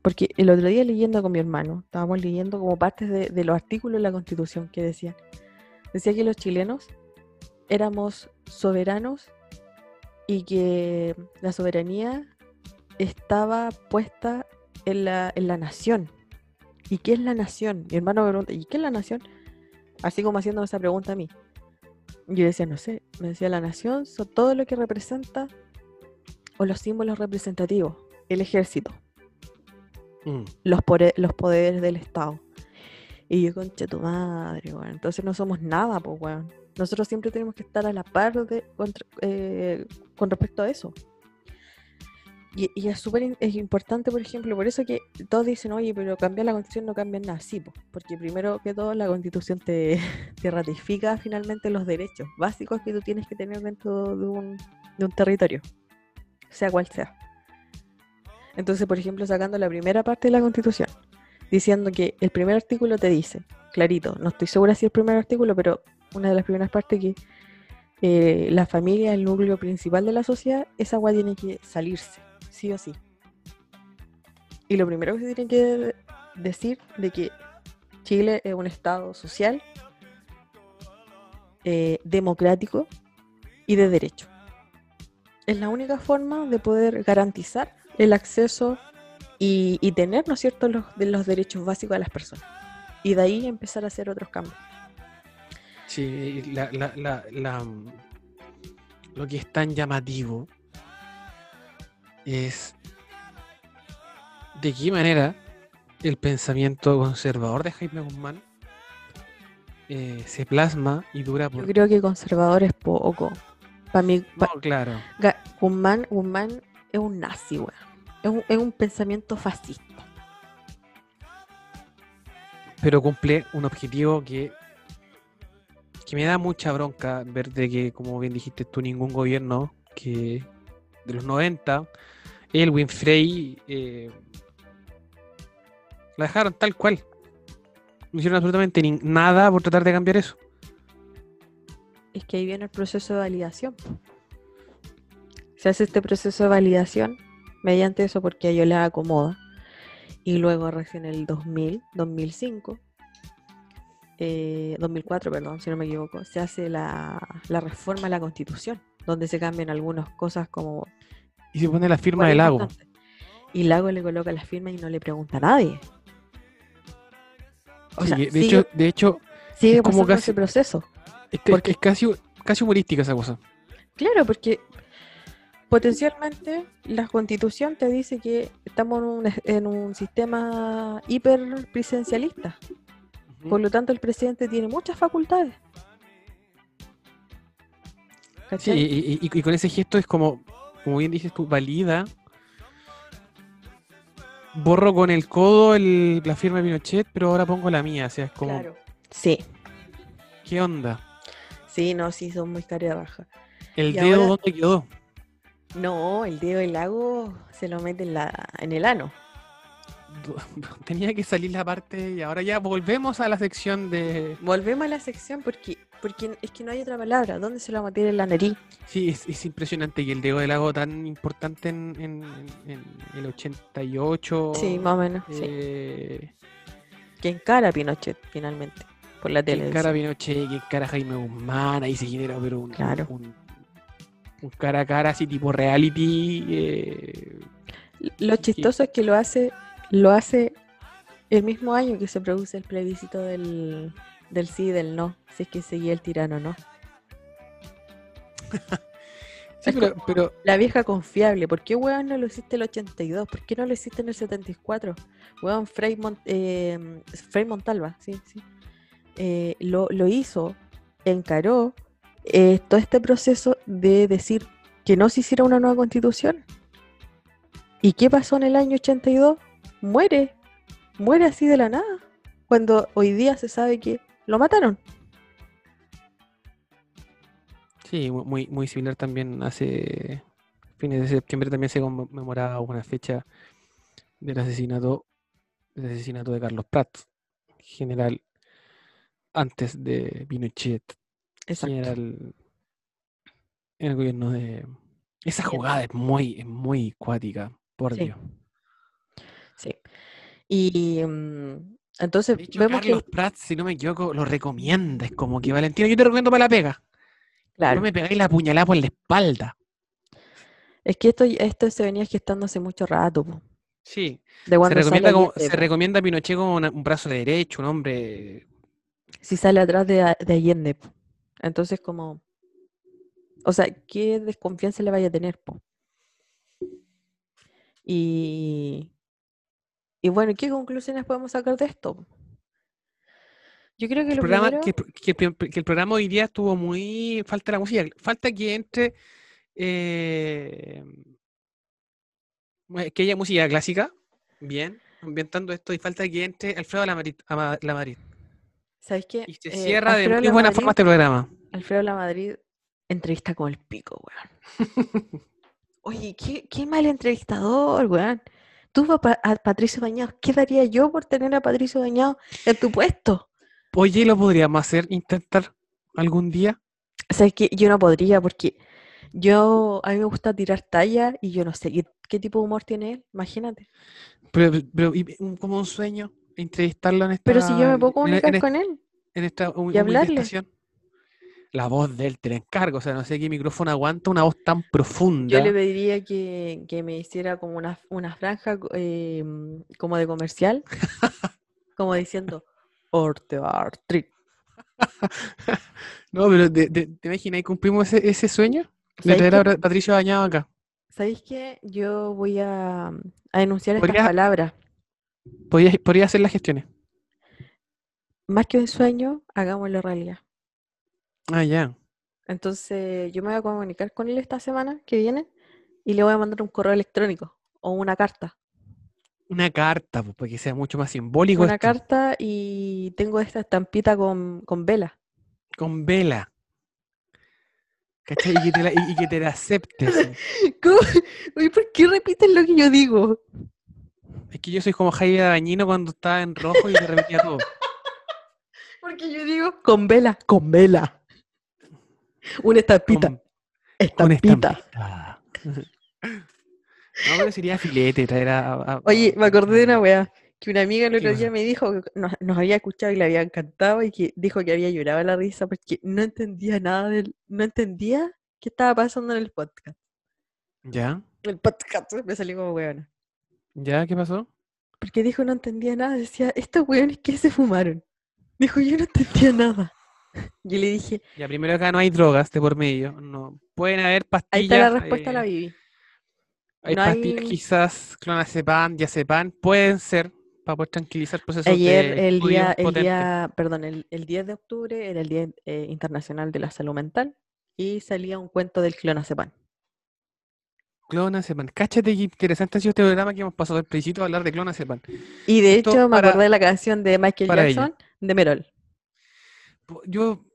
Porque el otro día leyendo con mi hermano, estábamos leyendo como partes de, de los artículos de la constitución que decían. Decía que los chilenos éramos soberanos y que la soberanía estaba puesta en la, en la nación. ¿Y qué es la nación? Mi hermano me pregunta, ¿y qué es la nación? Así como haciéndome esa pregunta a mí. Yo decía, no sé, me decía, la nación son todo lo que representa o los símbolos representativos, el ejército, Mm. los, poderes del Estado. Y yo, concha tu madre, weón. Entonces no somos nada, pues, weón. Nosotros siempre tenemos que estar a la par de, contra- eh, con respecto a eso. Y, y es súper es importante, por ejemplo, por eso que todos dicen, oye, pero cambiar la constitución no cambia nada. Sí, po, porque primero que todo la constitución te, te ratifica finalmente los derechos básicos que tú tienes que tener dentro de un, de un territorio, sea cual sea. Entonces, por ejemplo, sacando la primera parte de la constitución, diciendo que el primer artículo te dice, clarito, no estoy segura si es el primer artículo, pero una de las primeras partes que eh, la familia el núcleo principal de la sociedad, esa agua tiene que salirse, sí o sí. Y lo primero que se tiene que decir de que Chile es un estado social, eh, democrático y de derecho. Es la única forma de poder garantizar el acceso y, tener, ¿no es cierto?, los, de los derechos básicos de las personas. Y de ahí empezar a hacer otros cambios. Sí, lo que es tan llamativo es de qué manera el pensamiento conservador de Jaime Guzmán eh, se plasma y dura Yo por... creo que conservador es poco. Para mí, pa- No, claro. Guzmán, Guzmán es un nazi, weón. Es un, es un pensamiento fascista. pero cumple un objetivo que, que me da mucha bronca ver de que, como bien dijiste tú, ningún gobierno que de los 90, el Winfrey, eh, la dejaron tal cual. No hicieron absolutamente ni- nada por tratar de cambiar eso. Es que ahí viene el proceso de validación. Se hace este proceso de validación mediante eso porque a ellos les acomoda. Y luego recién el 2000, 2005, eh, 2004, perdón, si no me equivoco, se hace la, la reforma a la constitución, donde se cambian algunas cosas como... Y se pone la firma del lago. Y Lago le coloca la firma y no le pregunta a nadie. O Sí, sea, de, sigue, hecho, de hecho, sigue es como casi- ese proceso. es, que- porque- es casi, casi humorística esa cosa. Claro, porque potencialmente la constitución te dice que estamos en un, en un sistema hiperpresidencialista. Por lo tanto, el presidente tiene muchas facultades. Y, y- y- y con ese gesto es como, como bien dices tú, valida. Borro con el codo el- la firma de Pinochet, pero ahora pongo la mía. O sea, es como, Claro. Sí, ¿qué onda? sí, no, sí, son muy cara baja. ¿El Y dedo ahora- dónde quedó? No, el dedo del lago se lo mete en, la, en el ano. Tenía que salir la parte y ahora ya volvemos a la sección de... Volvemos a la sección porque, porque es que no hay otra palabra. ¿Dónde se lo va a meter en la nariz? Sí, es, es impresionante que el dedo del lago tan importante en, en- en- en el 88... Sí, más o menos. sí. eh, Que encara a Pinochet finalmente por la que tele. encara a Pinochet, que encara a Jaime Guzmán, ahí se genera pero un, Claro. un, un cara a cara así tipo reality. eh, Lo chistoso es que lo hace, lo hace el mismo año que se produce el plebiscito del, del sí y del no, si es que seguía el tirano o no. Sí, pero, La vieja confiable, ¿por qué weón no lo hiciste el 82? ¿Por qué no lo hiciste en el 74? Weón, Frei, Mon- eh, Frei Montalva, sí, sí. Eh, lo, lo hizo encaró eh, todo este proceso de decir que no se hiciera una nueva constitución. ¿Y qué pasó en el año 82? Muere, muere así de la nada, cuando hoy día se sabe que lo mataron. Sí, mu- muy, muy similar también hace fines de septiembre también se conmemoraba una fecha del asesinato, del asesinato de Carlos Prat, general antes de Pinochet, Exacto. general en el gobierno de... Esa jugada es muy, es muy cuática, por Sí. Dios. Sí. Y mm, entonces De hecho, vemos Carlos que, Prat, si no me equivoco, lo recomienda. Es como que Valentino, yo te recomiendo para la pega. claro, No me pegáis la puñalada por la espalda. es que esto, esto se venía gestando hace mucho rato, po, Sí. de Se recomienda, como, se recomienda a Pinochet como una- un brazo derecho, un hombre. si sale atrás de, de Allende. po. Entonces, como, o sea, ¿qué desconfianza le vaya a tener? po? Y, y bueno, ¿qué conclusiones podemos sacar de esto? Yo creo que El lo programa, primero, que, que que el programa hoy día estuvo muy. Falta la música. Falta que entre. eh, que haya música clásica. Bien. Ambientando esto. Y falta que entre Alfredo Lamadrid. Ama- Lamadrid. ¿sabes qué? Y se Eh, cierra de muy buena forma este programa. Alfredo Lamadrid entrevista con el pico, weón. Oye, qué, qué mal entrevistador, weón. Tú a, Pa- a Patricio Bañados, ¿qué daría yo por tener a Patricio Bañados en tu puesto? Oye, ¿lo podríamos hacer? Intentar algún día. O sea, es que yo no podría porque yo, a mí me gusta tirar talla y yo no sé qué, qué tipo de humor tiene él, imagínate. Pero, pero y- un- como un sueño. Entrevistarlo en esta. Pero si yo me puedo en- comunicar en, con él, en esta hu- humilde hablarle. estación. La voz de él, te la encargo. O sea, no sé qué micrófono aguanta una voz tan profunda. yo le pediría que, que me hiciera como una, una franja eh, como de comercial, como diciendo, Orte Artri. No, pero ¿te, te, te imaginas y cumplimos ese, ese sueño? De ¿Sabéis traer a Patricio Bañado acá. ¿Sabéis qué? Yo voy a, a denunciar estas palabras. Podría, podría hacer las gestiones. Más que un sueño, hagámoslo realidad. Ah, ya. Entonces, yo me voy a comunicar con él esta semana que viene y le voy a mandar un correo electrónico o una carta. Una carta, pues, para que sea mucho más simbólico. Una esto. carta y tengo esta estampita con, con vela. Con vela. ¿Cachai? Y que te la, y- y que te la aceptes. ¿Cómo? ¿por qué repiten lo que yo digo? Es que yo soy como Jaime Dañino cuando estaba en rojo y te repetía todo. Porque yo digo con vela, con vela. Una estampita, Con, con estampita. No, pero sería filete traer a. Oye, me acordé de una weá, que una amiga el ¿Qué otro día me dijo que nos, nos había escuchado y le había encantado y que dijo que había llorado la risa porque no entendía nada del, no entendía qué estaba pasando en el podcast. ¿Ya? El podcast me salió como weona. ¿Ya? ¿Qué pasó? Porque dijo no entendía nada, decía, estos weones que se fumaron. Dijo, yo no entendía nada. Yo le dije, Ya, primero acá no hay drogas de por medio. No. Pueden haber ahí pastillas. está la respuesta a la eh, Bibi. Hay No pastillas hay- quizás, clonazepam, diazepam, pueden ser para poder tranquilizar procesos Ayer, de el día, el día, perdón, el, el 10 de octubre era el Día eh, Internacional de la Salud Mental y salía un cuento del clonazepam. Clonazepam. Cáchate qué interesante ha sido este programa que hemos pasado del principio a hablar de clonazepam. Y de Esto hecho me para- acordé de la canción de Michael ella. Jackson de Merol. Yo,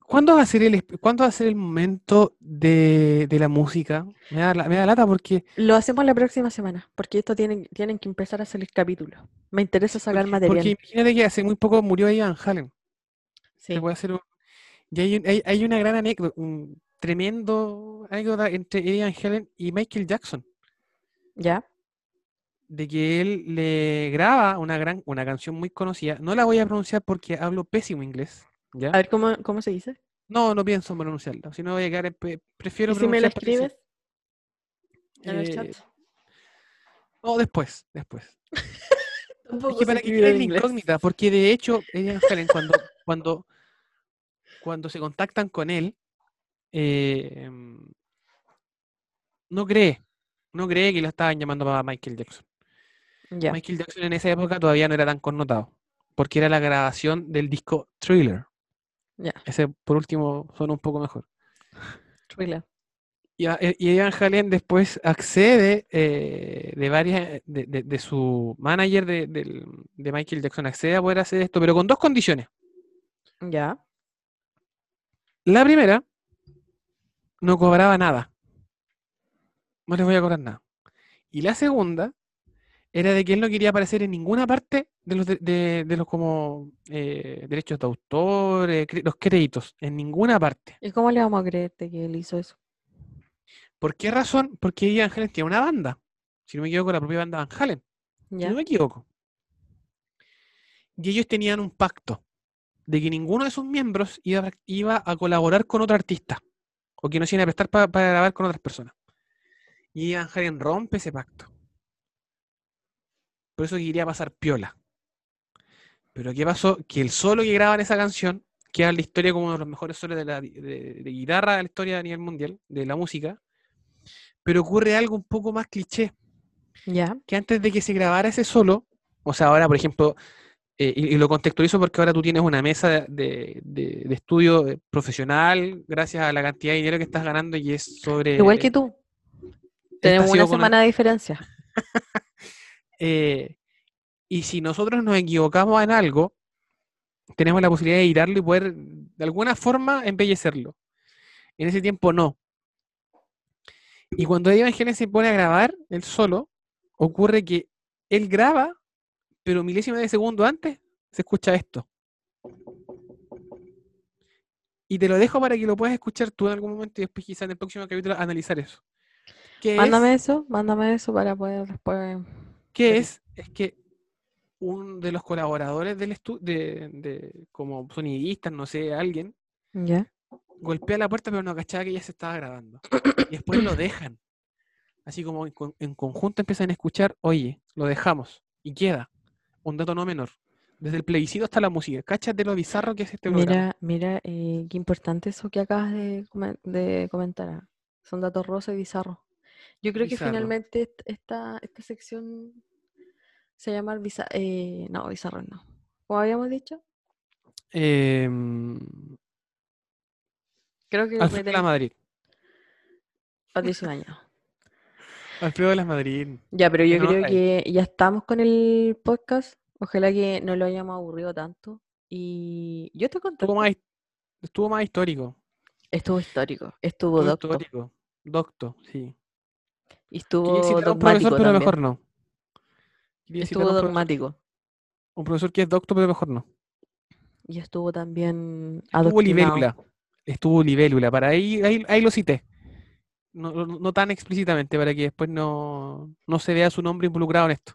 ¿cuándo va a ser el, ¿cuándo va a ser el momento de, de la música? Me da, me da lata porque, Lo hacemos la próxima semana, porque esto tienen, tienen que empezar a salir capítulos. Me interesa sacar porque, material. porque imagínate que hace muy poco murió Ian Halen. Sí. Se puede hacer un- y hay, hay, hay una gran anécdota, un tremendo anécdota entre Ian Halen y Michael Jackson. ¿Ya? de que él le graba una gran, una canción muy conocida. No la voy a pronunciar porque hablo pésimo inglés, ¿ya? A ver cómo, cómo se dice. No, no pienso en pronunciarla, si no voy a quedar, prefiero ¿Y si me lo escribes en el Eh, chat? No, después, después. Es que para que quede la incógnita, porque de hecho, Ian Halen, cuando, cuando, cuando se contactan con él, eh, em, no cree, no cree que lo estaban llamando para Michael Jackson. Michael Jackson en esa época todavía no era tan connotado, porque era la grabación del disco Thriller. Ya, Ese, por último, suena un poco mejor. Thriller. Y, eh, y Van Halen después accede eh, de varias, de, de- de su manager de, de Michael Jackson, accede a poder hacer esto, pero con dos condiciones. Ya. La primera, no cobraba nada. No les voy a cobrar nada. Y la segunda era de que él no quería aparecer en ninguna parte de los, de, de- de los como eh, derechos de autor, eh, los créditos, en ninguna parte. ¿Y cómo le vamos a creerte que él hizo eso? ¿Por qué razón? Porque Ian Halen tiene una banda. Si no me equivoco, la propia banda Van Halen. Si no me equivoco. Y ellos tenían un pacto de que ninguno de sus miembros iba, iba a colaborar con otro artista. O que no se iban a prestar pa- para grabar con otras personas. Y Halen rompe ese pacto. Por eso quería pasar piola. Pero ¿qué pasó? Que el solo que graban esa canción queda en la historia como uno de los mejores solos de, la, de, de guitarra de la historia a nivel mundial, de la música. Pero ocurre algo un poco más cliché Ya. que antes de que se grabara ese solo, o sea, ahora, por ejemplo, eh, y, y lo contextualizo porque ahora tú tienes una mesa de, de- estudio eh, profesional gracias a la cantidad de dinero que estás ganando y es sobre... Igual que tú. Tenemos una semana de diferencia. eh, y si nosotros nos equivocamos en algo, tenemos la posibilidad de editarlo y poder de alguna forma embellecerlo. En ese tiempo no. Y cuando Eddie Van Halen se pone a grabar él solo, ocurre que él graba, pero milésimas de segundo antes se escucha esto. Y te lo dejo para que lo puedas escuchar tú en algún momento y después quizá en el próximo capítulo analizar eso. Mándame eso, mándame eso para poder después. ¿Qué Pero- es? Es que un de los colaboradores del estudio, de, de- como sonidistas, no sé, alguien, Ya. golpea la puerta pero no cachaba que ya se estaba grabando. Y después lo dejan. Así como en, con- en conjunto empiezan a escuchar, oye, lo dejamos. Y queda. Un dato no menor. Desde el plebiscito hasta la música. Cáchate lo bizarro que es este programa. Mira, mira, eh, qué importante eso que acabas de, de comentar. Son datos rosas y bizarros. Yo creo que finalmente est- esta, esta sección se llama el eh, no, bizarro no. Como habíamos dicho, Em, creo que Alfredo de la tenés- Madrid. Patricio Bañado. Alfredo de la Madrid. Ya, pero yo No, creo que ya estamos con el podcast. Ojalá que no lo hayamos aburrido tanto. Y yo estoy contenta. Estuvo más, estuvo más histórico. Estuvo histórico, estuvo Estuvo docto histórico. Docto, sí. Y estuvo un profesor, pero mejor no. Estuvo dogmático Un profesor que es doctor, pero mejor no. y estuvo también Estuvo libélula. Estuvo libélula. Para ahí, ahí, ahí lo cité. No, no- no tan explícitamente, para que después no, no se vea su nombre involucrado en esto.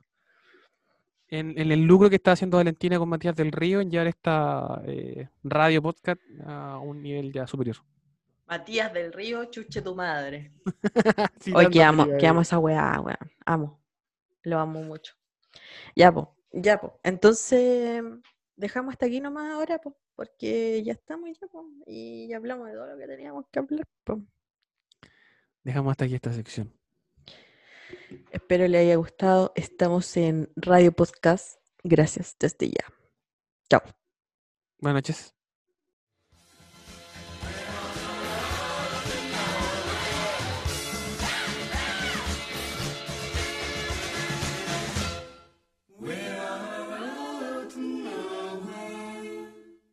En, en el lucro que está haciendo Valentina con Matías del Río en llevar esta eh, radio podcast a un nivel ya superior. Matías del Río, chuche tu madre. Sí, Hoy que amo, que- amo esa weá, weón. Amo. Lo amo mucho. Ya, po, ya, po. Entonces, dejamos hasta aquí nomás ahora, po, porque ya estamos ya, po, y ya hablamos de todo lo que teníamos que hablar, po. Dejamos hasta aquí esta sección. Espero le haya gustado. Estamos en Radio Podcast. Gracias desde ya. Chao. Buenas noches.